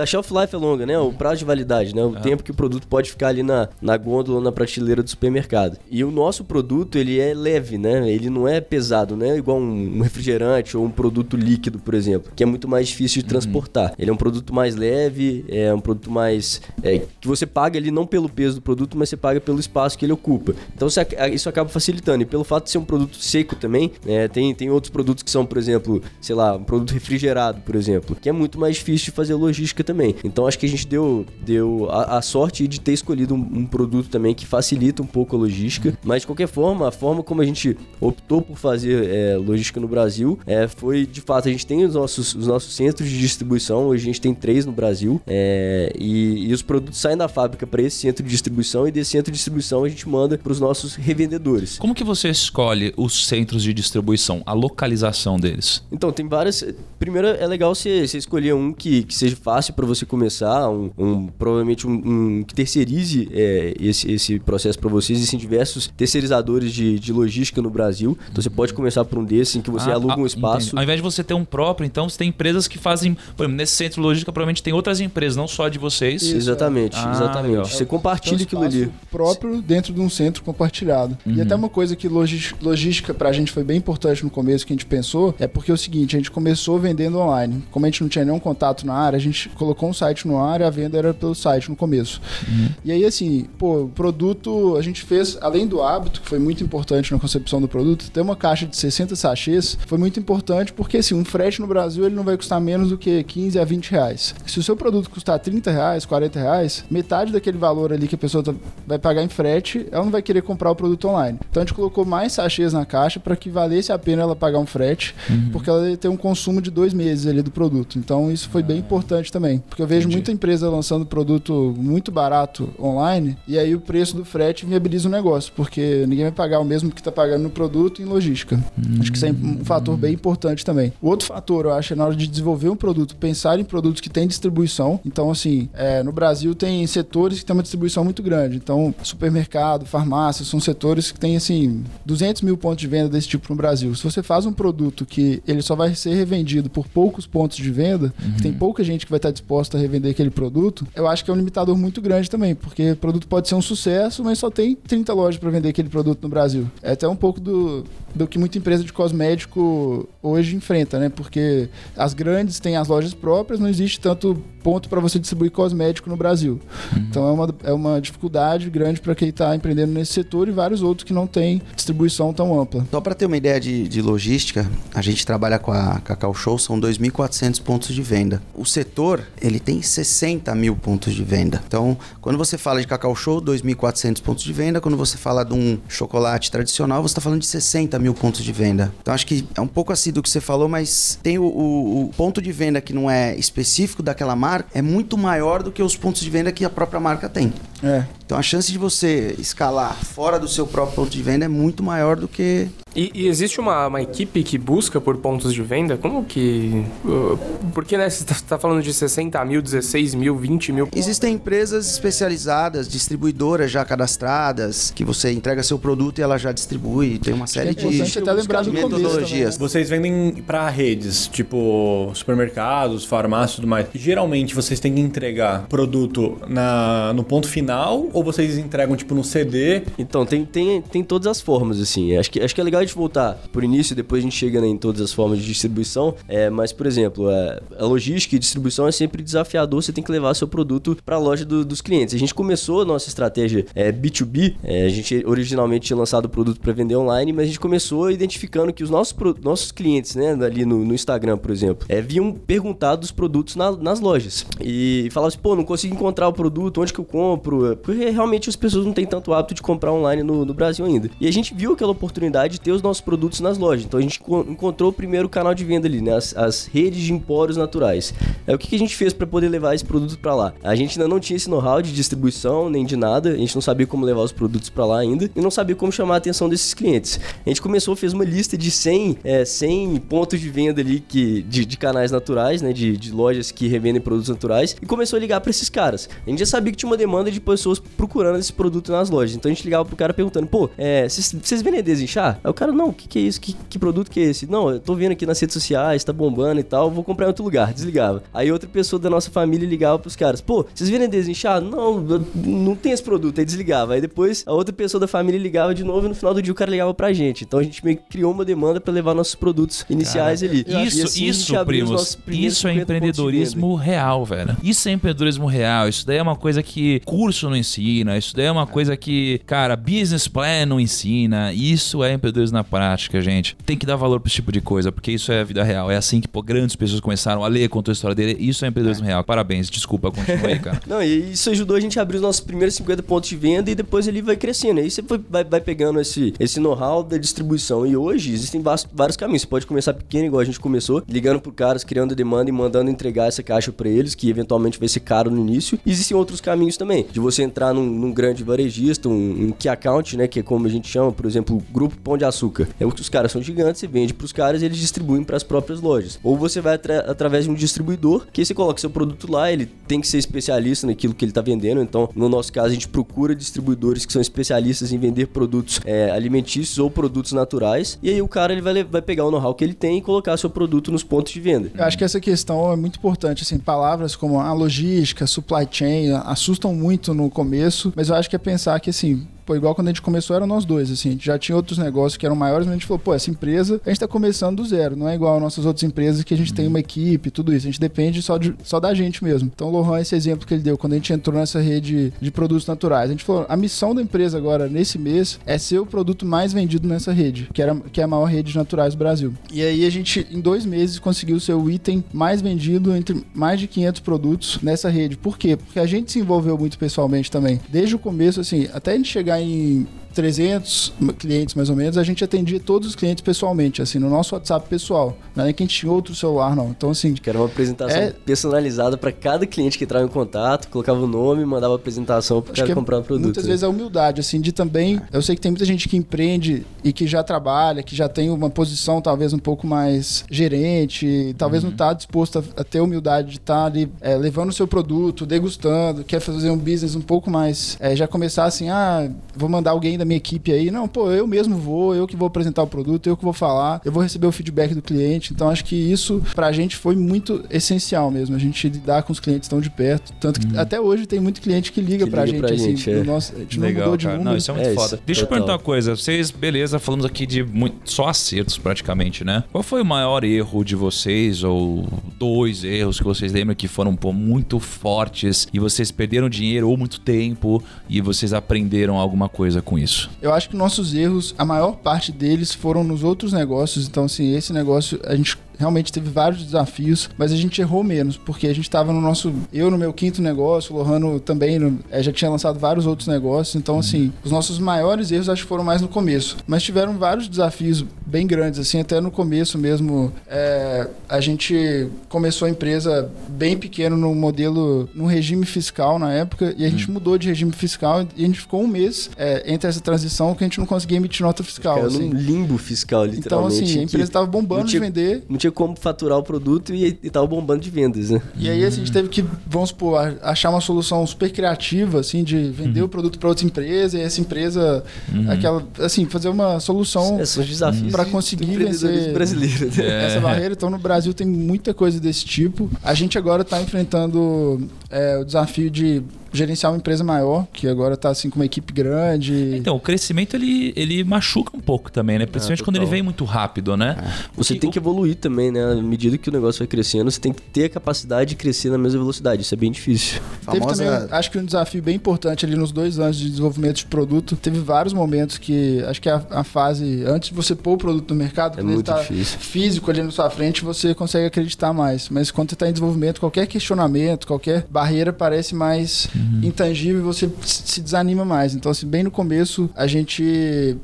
S4: a shelf life é longa, né? O prazo de validade, né? O tempo que o produto pode ficar ali na, na gôndola ou na prateleira do supermercado. E o nosso produto, ele é leve, né? Ele não é pesado, né? Igual um, um refrigerante ou um produto líquido, por exemplo, que é muito mais difícil de transportar. Ele é um produto mais leve, é um produto mais... é, que você paga ali não pelo peso do produto, mas você paga pelo espaço que ele ocupa. Então você isso acaba facilitando. E pelo fato de ser um produto seco também, né? tem, tem outros produtos que são, por exemplo, sei lá, um produto refrigerado, por exemplo, que é muito mais difícil de fazer logística também. Então acho que a gente deu, deu a, a sorte de ter escolhido um, um produto também que facilita um pouco a logística. Mas de qualquer forma, a forma como a gente optou por fazer é, logística no Brasil é, foi de fato, a gente tem os nossos, os nossos centros de distribuição, hoje a gente tem três no Brasil, é, e, e os produtos saem da fábrica para esse centro de distribuição e desse centro de distribuição a gente manda para os nossos revendedores.
S2: Como que você escolhe os centros de distribuição, a localização deles?
S4: Então, tem várias. Primeiro, é legal você, você escolher um que, que seja fácil para você começar, um, um- provavelmente um, um que terceirize é, esse, esse processo para vocês. Existem diversos terceirizadores de, de logística no Brasil. Então, você pode começar por um desses em que você
S2: Ah,
S4: aluga
S2: ah,
S4: um espaço.
S2: entendi. Ao invés de você ter um próprio, então você tem empresas que fazem. Por exemplo, nesse centro de logística, provavelmente tem outras empresas, não só de vocês.
S4: Exatamente,
S2: Ah,
S4: exatamente.
S2: legal.
S4: Você compartilha
S3: Tem um
S4: aquilo ali.
S3: espaço próprio dentro de um centro compartilhado. E até uma coisa que logística pra gente foi bem importante no começo que a gente pensou, é porque é o seguinte, a gente começou vendendo online. Como a gente não tinha nenhum contato na área, a gente colocou um site no ar e a venda era pelo site no começo. E aí assim, pô, o produto, a gente fez, além do hábito, que foi muito importante na concepção do produto, ter uma caixa de 60 sachês foi muito importante porque assim, um frete no Brasil ele não vai custar menos do que 15 a 20 reais. Se o seu produto custar 30 reais, 40 reais, metade daquele valor ali que a pessoa tá- vai pagar em frete, ela não vai querer comprar o produto online. Então a gente colocou mais sachês na caixa para que valesse a pena ela pagar um frete, porque ela ia ter um consumo de dois meses ali do produto. Então isso foi bem importante também, porque eu vejo muita empresa lançando produto muito barato online, e aí o preço do frete viabiliza o negócio, porque ninguém vai pagar o mesmo que está pagando no produto em logística. Acho que isso é um fator bem importante também. O outro fator, eu acho, é na hora de desenvolver um produto, pensar em produtos que têm distribuição. Então, assim, é, no Brasil tem setores que têm uma distribuição muito grande. Então, supermercado, farmácia, são setores que têm, assim, 200 mil pontos de venda desse tipo no Brasil. Se você faz um produto que ele só vai ser revendido por poucos pontos de venda, que tem pouca gente que vai estar disposta a revender aquele produto, eu acho que é um limitador muito grande também, porque o produto pode ser um sucesso, mas só tem 30 lojas para vender aquele produto no Brasil. É até um pouco do, do que muita empresa de cosmético hoje enfrenta, né? Porque as grandes têm as lojas próprias, não existe tanto ponto para você distribuir cosmético no Brasil. Então é uma, é uma dificuldade grande para quem está empreendendo nesse setor e vários outros que não têm distribuição tão ampla.
S6: Só para ter uma ideia de, de logística, a gente trabalha com a Cacau Show, são 2.400 pontos de venda. O setor, ele tem 60 mil pontos de venda. Então, quando você fala de Cacau Show, 2.400 pontos de venda. Quando você fala de um chocolate tradicional, você está falando de 60 mil pontos de venda. Então, acho que é um pouco assim do que você falou, mas tem o, o- o ponto de venda que não é específico daquela marca, é muito maior do que os pontos de venda que a própria marca tem.
S3: É.
S6: Então, a chance de você escalar fora do seu próprio ponto de venda é muito maior do que
S5: E, e existe uma, uma equipe que busca por pontos de venda? Como que. uh, porque, né, você tá, tá falando de 60 mil, 16 mil, 20 mil.
S6: Existem empresas especializadas, distribuidoras já cadastradas, que você entrega seu produto e ela já distribui. Tem uma série
S3: é
S6: de
S3: importante até lembrar do começo
S6: metodologias.
S3: também,
S1: Vocês vendem pra redes, tipo supermercados, farmácias e tudo mais. Geralmente vocês têm que entregar produto na, no ponto final ou vocês entregam tipo no CD?
S4: Então, tem, tem, tem todas as formas, assim. Acho que, acho que é legal gente voltar por início depois a gente chega né, em todas as formas de distribuição. É, mas, por exemplo, é, a logística e distribuição é sempre desafiador. Você tem que levar seu produto para a loja do- dos clientes. A gente começou a nossa estratégia é, B2B. é, a gente originalmente tinha lançado o produto para vender online, mas a gente começou identificando que os nossos, pro- nossos clientes, né, ali no, no Instagram, por exemplo, é, vinham perguntar dos produtos na- nas lojas. E falavam assim, pô, não consigo encontrar o produto, onde que eu compro? Porque realmente as pessoas não têm tanto hábito de comprar online no, no Brasil ainda. E a gente viu aquela oportunidade de ter os nossos produtos nas lojas. Então a gente co- encontrou o primeiro canal de venda ali, né? As, as redes de empórios naturais. É o que, que a gente fez para poder levar esse produto para lá? A gente ainda não tinha esse know-how de distribuição nem de nada. A gente não sabia como levar os produtos para lá ainda e não sabia como chamar a atenção desses clientes. A gente começou, fez uma lista de 100, é, 100 pontos de venda ali que, de, de canais naturais, né? De, de lojas que revendem produtos naturais e começou a ligar para esses caras. A gente já sabia que tinha uma demanda de pessoas procurando esse produto nas lojas. Então a gente ligava pro cara perguntando: pô, é, vocês vendem desinchar? Cara, não, o que, que é isso? Que, que produto que é esse? Não, eu tô vendo aqui nas redes sociais, tá bombando e tal, vou comprar em outro lugar. Desligava. Aí outra pessoa da nossa família ligava pros caras: pô, vocês vendem desinchar? Não, não tem esse produto. Aí desligava. Aí depois a outra pessoa da família ligava de novo e no final do dia o cara ligava pra gente. Então a gente meio que criou uma demanda pra levar nossos produtos iniciais ali. E
S2: Isso,
S4: assim
S2: isso, primos,
S4: nossos primeiros
S2: isso é
S4: 50 pontos de venda.
S2: empreendedorismo real, velho. Isso é empreendedorismo real. Isso daí é uma coisa que curso não ensina. Isso daí é uma coisa que, cara, business plan não ensina. Isso é empreendedorismo na prática, gente. Tem que dar valor pra esse tipo de coisa, porque isso é a vida real. É assim que pô, grandes pessoas começaram. A ler contou a história dele. Isso é empreendedorismo real. Parabéns. Desculpa, continua aí, cara.
S4: Não, e isso ajudou a gente a abrir os nossos primeiros 50 pontos de venda e depois ele vai crescendo. Aí você vai, vai pegando esse, esse know-how da distribuição. E hoje existem vários caminhos. Você pode começar pequeno, igual a gente começou, ligando pro caras, criando demanda e mandando entregar essa caixa pra eles, que eventualmente vai ser caro no início. E existem outros caminhos também, de você entrar num, num grande varejista, um, um key account, né, que é como a gente chama, por exemplo, o grupo Pão de Açúcar. É o que os caras são gigantes, você vende pros caras e eles distribuem pras próprias lojas. Ou você vai atra- através de um distribuidor, que você coloca seu produto lá, ele tem que ser especialista naquilo que ele tá vendendo. Então, no nosso caso, a gente procura distribuidores que são especialistas em vender produtos é, alimentícios ou produtos naturais. E aí o cara ele vai, vai pegar o know-how que ele tem e colocar seu produto nos pontos de venda.
S3: Eu acho que essa questão é muito importante, assim, palavras como a logística, supply chain, assustam muito no começo, mas eu acho que é pensar que, assim, pô, igual quando a gente começou eram nós dois, assim, a gente já tinha outros negócios que eram maiores, mas a gente falou, pô, essa empresa, a gente tá começando do zero, não é igual nossas outras empresas que a gente tem uma equipe, tudo isso, a gente depende só, de, só da gente mesmo. Então, o Lohan, esse exemplo que ele deu, quando a gente entrou nessa rede de produtos naturais, a gente falou, a missão da empresa agora, nesse mês, é ser o produto mais vendido nessa rede, que, era, que é a maior rede de naturais do Brasil. E aí a gente, em dois meses, conseguiu ser o item mais vendido entre mais de 500 produtos nessa rede. Por quê? Porque a gente se envolveu muito pessoalmente também. Desde o começo, assim, até a gente chegar em 300 clientes mais ou menos, a gente atendia todos os clientes pessoalmente, assim, no nosso WhatsApp pessoal. Não é que a gente tinha outro celular, não. Então, assim,
S4: Que era uma apresentação
S3: É-
S4: personalizada pra cada cliente que entrava em contato, colocava o nome, mandava a apresentação pro
S3: Acho
S4: cara
S3: é
S4: comprar o produto.
S3: Muitas
S4: né?
S3: vezes a humildade, assim, de também. Eu sei que tem muita gente que empreende e que já trabalha, que já tem uma posição talvez um pouco mais gerente, talvez
S4: Uhum.
S3: não está disposto a, a ter humildade de estar ali é, levando o seu produto, degustando, quer fazer um business um pouco mais. é, já começar assim, ah, vou mandar alguém da minha equipe aí. Não, pô, eu mesmo vou, eu que vou apresentar o produto, eu que vou falar, eu vou receber o feedback do cliente. Então acho que isso pra gente foi muito essencial mesmo, a gente lidar com os clientes tão de perto. Tanto que até hoje tem muito cliente que liga
S4: Que
S3: pra
S4: liga
S3: gente,
S4: pra
S3: assim,
S4: gente, é.
S3: no nosso, a gente não
S2: Legal,
S3: mudou de
S2: cara.
S3: número.
S2: Não, isso é muito
S4: É,
S2: foda.
S4: isso,
S2: Deixa eu
S4: total.
S2: perguntar uma coisa. Vocês, beleza, falamos aqui de muito, só acertos praticamente, né? Qual foi o maior erro de vocês, ou dois erros que vocês lembram que foram pô, muito fortes e vocês perderam dinheiro ou muito tempo e vocês aprenderam alguma coisa com isso?
S3: Eu acho que nossos erros, a maior parte deles foram nos outros negócios. Então, assim, esse negócio a gente realmente teve vários desafios, mas a gente errou menos, porque a gente estava no nosso. Eu no meu quinto negócio, o Lohano também no- eh, já tinha lançado vários outros negócios. Então, assim, os nossos maiores erros acho que foram mais no começo. Mas tiveram vários desafios bem grandes, assim, até no começo mesmo. eh, a gente começou a empresa bem pequeno no modelo, no regime fiscal na época, e a gente mudou de regime fiscal e a gente ficou um mês eh, entre essa transição que a gente não conseguia emitir nota fiscal. Assim.
S4: limbo fiscal,
S3: Então,
S4: literalmente.
S3: assim, a empresa estava bombando
S4: não
S3: de
S4: tinha-
S3: vender.
S4: Não tinha como faturar o produto e, e tava bombando de vendas, né?
S3: E aí assim, a gente teve que, vamos supor, achar uma solução super criativa, assim, de vender o produto para outra empresa e essa empresa, aquela, assim, fazer uma solução
S4: É, de-
S3: conseguir vencer-
S4: brasileiro. né?
S3: essa barreira. Então, no Brasil tem muita coisa desse tipo. A gente agora está enfrentando é, o desafio de gerenciar uma empresa maior, que agora está assim com uma equipe grande.
S2: Então, o crescimento ele, ele machuca um pouco também, né? Principalmente quando ele vem muito rápido, né?
S4: Você tem que evoluir também, né? À medida que o negócio vai crescendo, você tem que ter a capacidade de crescer na mesma velocidade. Isso é bem difícil.
S3: Teve
S6: Famosa-
S3: também, acho que um desafio bem importante ali nos dois anos de desenvolvimento de produto. Teve vários momentos que, acho que a, a fase, antes de você pôr o produto no mercado,
S4: É
S3: quando ele
S4: muito
S3: tá
S4: difícil.
S3: físico ali na sua frente, você consegue acreditar mais. Mas quando você está em desenvolvimento, qualquer questionamento, qualquer barreira parece mais intangível e você se desanima mais. Então, assim, bem no começo, a gente,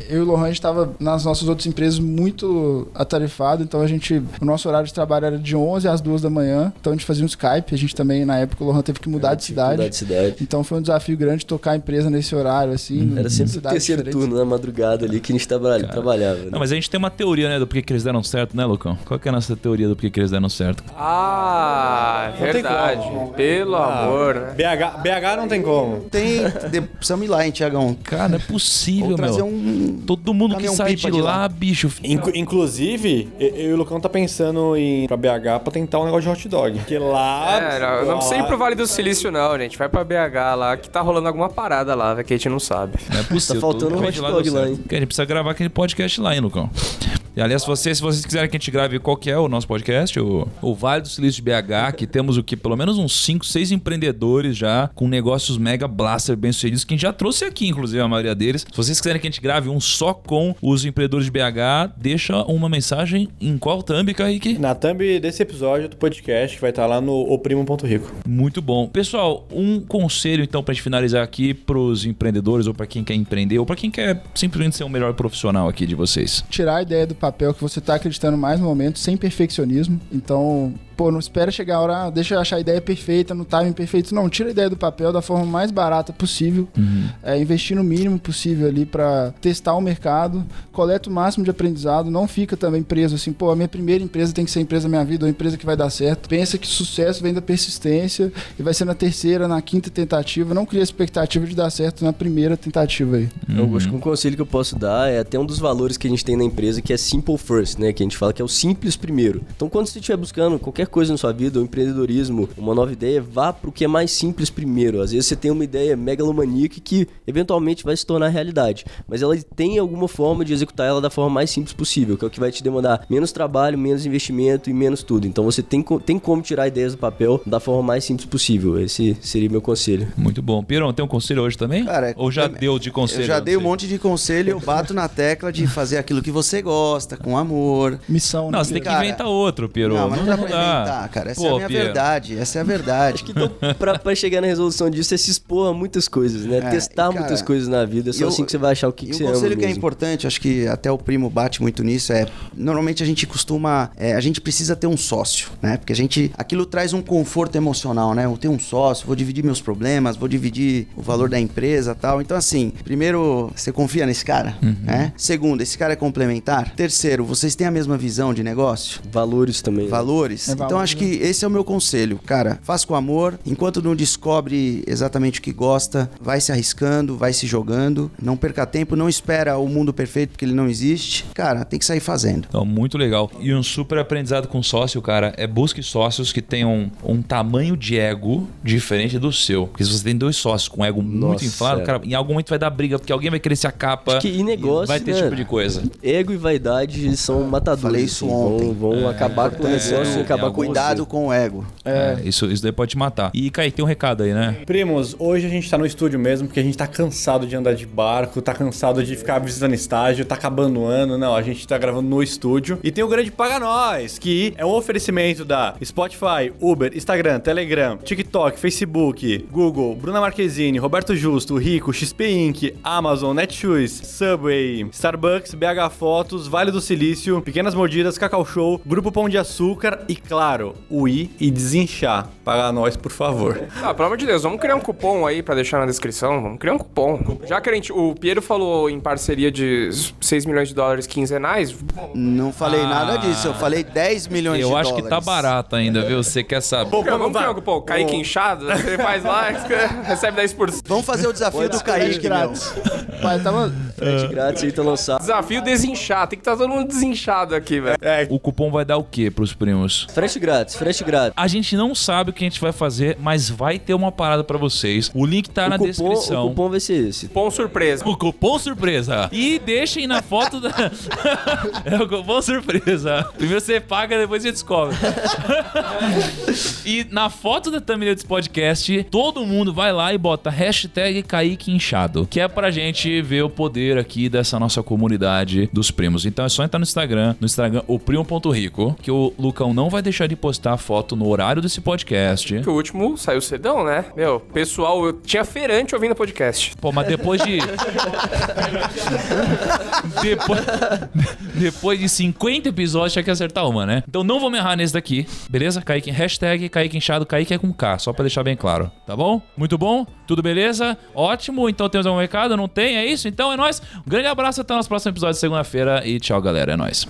S3: eu e o Lohan, a gente estava nas nossas outras empresas muito atarefado. Então, a gente, o nosso horário de trabalho era de 11 às 2 da manhã. Então, a gente fazia um Skype. A gente também, na época, o Lohan teve que mudar de cidade.
S4: Mudar de cidade.
S3: Então foi um desafio grande tocar a empresa nesse horário, assim.
S4: Era
S3: em
S4: sempre o terceiro
S3: diferentes.
S4: turno na madrugada ali que a gente trabalha, trabalhava. Né?
S2: Não, mas a gente tem uma teoria, né, do porquê que eles deram certo, né, Lucão? Qual que é a nossa teoria do porquê que eles deram certo?
S5: Ah, é verdade. Pelo amor, né?
S1: BH, BH não tem como.
S6: Tem. de- Precisamos ir lá, hein, Tiagão?
S2: Cara, não é possível,
S6: trazer
S2: meu.
S6: um.
S2: Todo mundo que sai de
S6: de
S2: lá,
S6: lá.
S2: bicho.
S1: Inclu- inclusive, eu e o Lucão tá pensando em ir pra BH pra tentar um negócio de hot dog. Porque lá.
S5: É, não, não precisa ir pro Vale do Silício, não, gente. Vai pra BH lá, que tá rolando alguma parada lá, velho, que a gente não sabe.
S2: Não é possível.
S4: Tá faltando um hot dog lá, hein?
S2: A gente precisa gravar aquele podcast lá, hein, Lucão? E aliás, se vocês, se vocês quiserem que a gente grave qual que é o nosso podcast, o, o Vale do Silício de BH, que temos o que? Pelo menos uns 5, 6 empreendedores já com negócios mega blaster bem sucedidos, que a gente já trouxe aqui, inclusive, a maioria deles. Se vocês quiserem que a gente grave um só com os empreendedores de BH, deixa uma mensagem em qual thumb, Kaique?
S1: Na thumb desse episódio do podcast, que vai estar lá no oprimo.rico.
S2: Muito bom. Pessoal, um conselho então pra gente finalizar aqui pros empreendedores ou pra quem quer empreender ou pra quem quer simplesmente ser o melhor profissional aqui de vocês.
S3: Tirar a ideia do papel que você tá acreditando mais no momento, sem perfeccionismo. Então, pô, não espera chegar a hora, ah, deixa eu achar a ideia perfeita, no timing perfeito. Não, tira a ideia do papel da forma mais barata possível. É, investir no mínimo possível ali pra testar o mercado, coleta o máximo de aprendizado, não fica também preso assim, pô, a minha primeira empresa tem que ser a empresa da minha vida, ou a empresa que vai dar certo. Pensa que sucesso vem da persistência e vai ser na terceira, na quinta tentativa. Não cria expectativa de dar certo na primeira tentativa aí.
S4: Eu acho que um conselho que eu posso dar é até um dos valores que a gente tem na empresa, que é simple first, né? Que a gente fala que é o simples primeiro. Então, quando você estiver buscando qualquer coisa na sua vida, um empreendedorismo, uma nova ideia, vá pro que é mais simples primeiro. Às vezes você tem uma ideia megalomaníaca que eventualmente vai se tornar realidade, mas ela tem alguma forma de executar ela da forma mais simples possível, que é o que vai te demandar menos trabalho, menos investimento e menos tudo. Então, você tem, tem como tirar ideias do papel da forma mais simples possível. Esse seria meu conselho.
S2: Muito bom. Pirão, tem um conselho hoje também?
S6: Cara,
S2: ou já
S6: eu-
S2: deu de conselho?
S6: Eu já
S2: não
S6: dei um monte de conselho, eu bato na tecla de fazer aquilo que você gosta, com amor.
S3: Missão, né?
S2: Não, você tem que
S6: Cara,
S2: inventar outro, Piro.
S6: não,
S2: Não,
S6: mas não pra
S2: dá,
S6: complementar, cara. Essa é a
S2: Pô,
S6: minha
S2: Pia.
S6: verdade. Essa é a verdade.
S4: Acho que então, pra, pra chegar na resolução disso, é se expor a muitas coisas, né?
S6: É,
S4: Testar
S6: cara,
S4: muitas coisas na vida. Só
S6: eu-
S4: assim que você vai achar o que, que você ama
S6: conselho que é importante, acho que até o primo bate muito nisso, é normalmente a gente costuma, é, a gente precisa ter um sócio, né? Porque a gente, aquilo traz um conforto emocional, né? Eu tenho um sócio, vou dividir meus problemas, vou dividir o valor da empresa, tal. Então assim, primeiro, você confia nesse cara, né? Segundo, esse cara é complementar. Terceiro, vocês têm a mesma visão de negócio?
S4: Valores também. né?
S3: É
S6: então acho que esse é o meu conselho, cara. Faz com amor. Enquanto não descobre exatamente o que gosta, vai se arriscando, vai se jogando. Não perca tempo, não espera o mundo perfeito porque ele não existe. Cara, tem que sair fazendo.
S2: Então, muito legal. E um super aprendizado com sócio, cara, é busque sócios que tenham um tamanho de ego diferente do seu. Porque se você tem dois sócios com ego muito
S4: Nossa,
S2: inflado,
S4: é.
S2: cara, em algum momento vai dar briga, porque alguém vai querer se a capa.
S4: Acho que e negócio,
S2: Vai ter
S4: né?
S2: esse tipo de coisa.
S4: Ego e vaidade são matadores.
S6: Falei isso
S4: assim,
S6: ontem.
S4: Vão, vão acabar com o negócio e acabar com
S6: Cuidado com o ego.
S2: É, isso, isso daí pode te matar. E, Kaique, tem um recado aí, né?
S1: Primos, hoje a gente tá no estúdio mesmo, porque a gente tá cansado de andar de barco, tá cansado de ficar visitando estágio, tá acabando o ano. Não, a gente tá gravando no estúdio. E tem o grande Paga Nós, que é um oferecimento da Spotify, Uber, Instagram, Telegram, TikTok, Facebook, Google, Bruna Marquezine, Roberto Justo, Rico, XP Inc., Amazon, Netshoes, Subway, Starbucks, BH Fotos, Vale do Silício, Pequenas Mordidas, Cacau Show, Grupo Pão de Açúcar e, claro, o I e Desinchar. Paga nós, por favor.
S5: Ah, pelo amor de Deus, vamos criar um cupom aí pra deixar na descrição. Vamos criar um cupom. Já que a gente, o Piero falou em parceria de 6 milhões de dólares quinzenais,
S6: Não falei
S2: Ah.
S6: nada disso. Eu falei 10 milhões de
S2: Eu
S6: dólares.
S2: acho que tá barato ainda, viu? Você quer saber?
S5: vamos,
S1: vamos
S5: criar um cupom. Kaique Inchado, você faz lá, recebe 10%.
S6: Vamos fazer o desafio do Kaique,
S3: grátis. Pai, tava...
S4: Frete grátis aí tá lançado.
S5: Desafio desinchar. Tem que estar todo mundo desinchado aqui, velho.
S1: É,
S2: O cupom vai dar o quê pros primos?
S4: Frete grátis, frete grátis.
S2: A gente não sabe o que a gente vai fazer, mas vai ter uma parada pra vocês. O link tá na
S4: o, cupom,
S2: descrição.
S4: o cupom vai ser esse.
S5: Cupom surpresa.
S2: O cupom surpresa. E deixem na foto da. é o cupom surpresa. Primeiro você paga, depois você descobre. e na foto da thumbnail desse podcast, todo mundo vai lá e bota hashtag Kaique Inchado. Que é pra gente ver o poder aqui dessa nossa comunidade dos primos. Então é só entrar no Instagram, no Instagram, o primo.rico, que o Lucão não vai deixar de postar foto no horário desse podcast.
S5: Que o último saiu cedão, né? Meu, pessoal, eu tinha feirante ouvindo podcast.
S2: Pô, mas depois de. depois, depois de 50 episódios, tinha que acertar uma, né? Então não vou me errar nesse daqui, beleza? Kaique, hashtag Kaique Inchado, Kaique é com K, só pra deixar bem claro, tá bom? Muito bom? Tudo beleza? Ótimo, então temos algum recado? Não tem? É isso? Então é nóis. Um grande abraço, até o nosso próximo episódio de segunda-feira e tchau, galera. É nóis.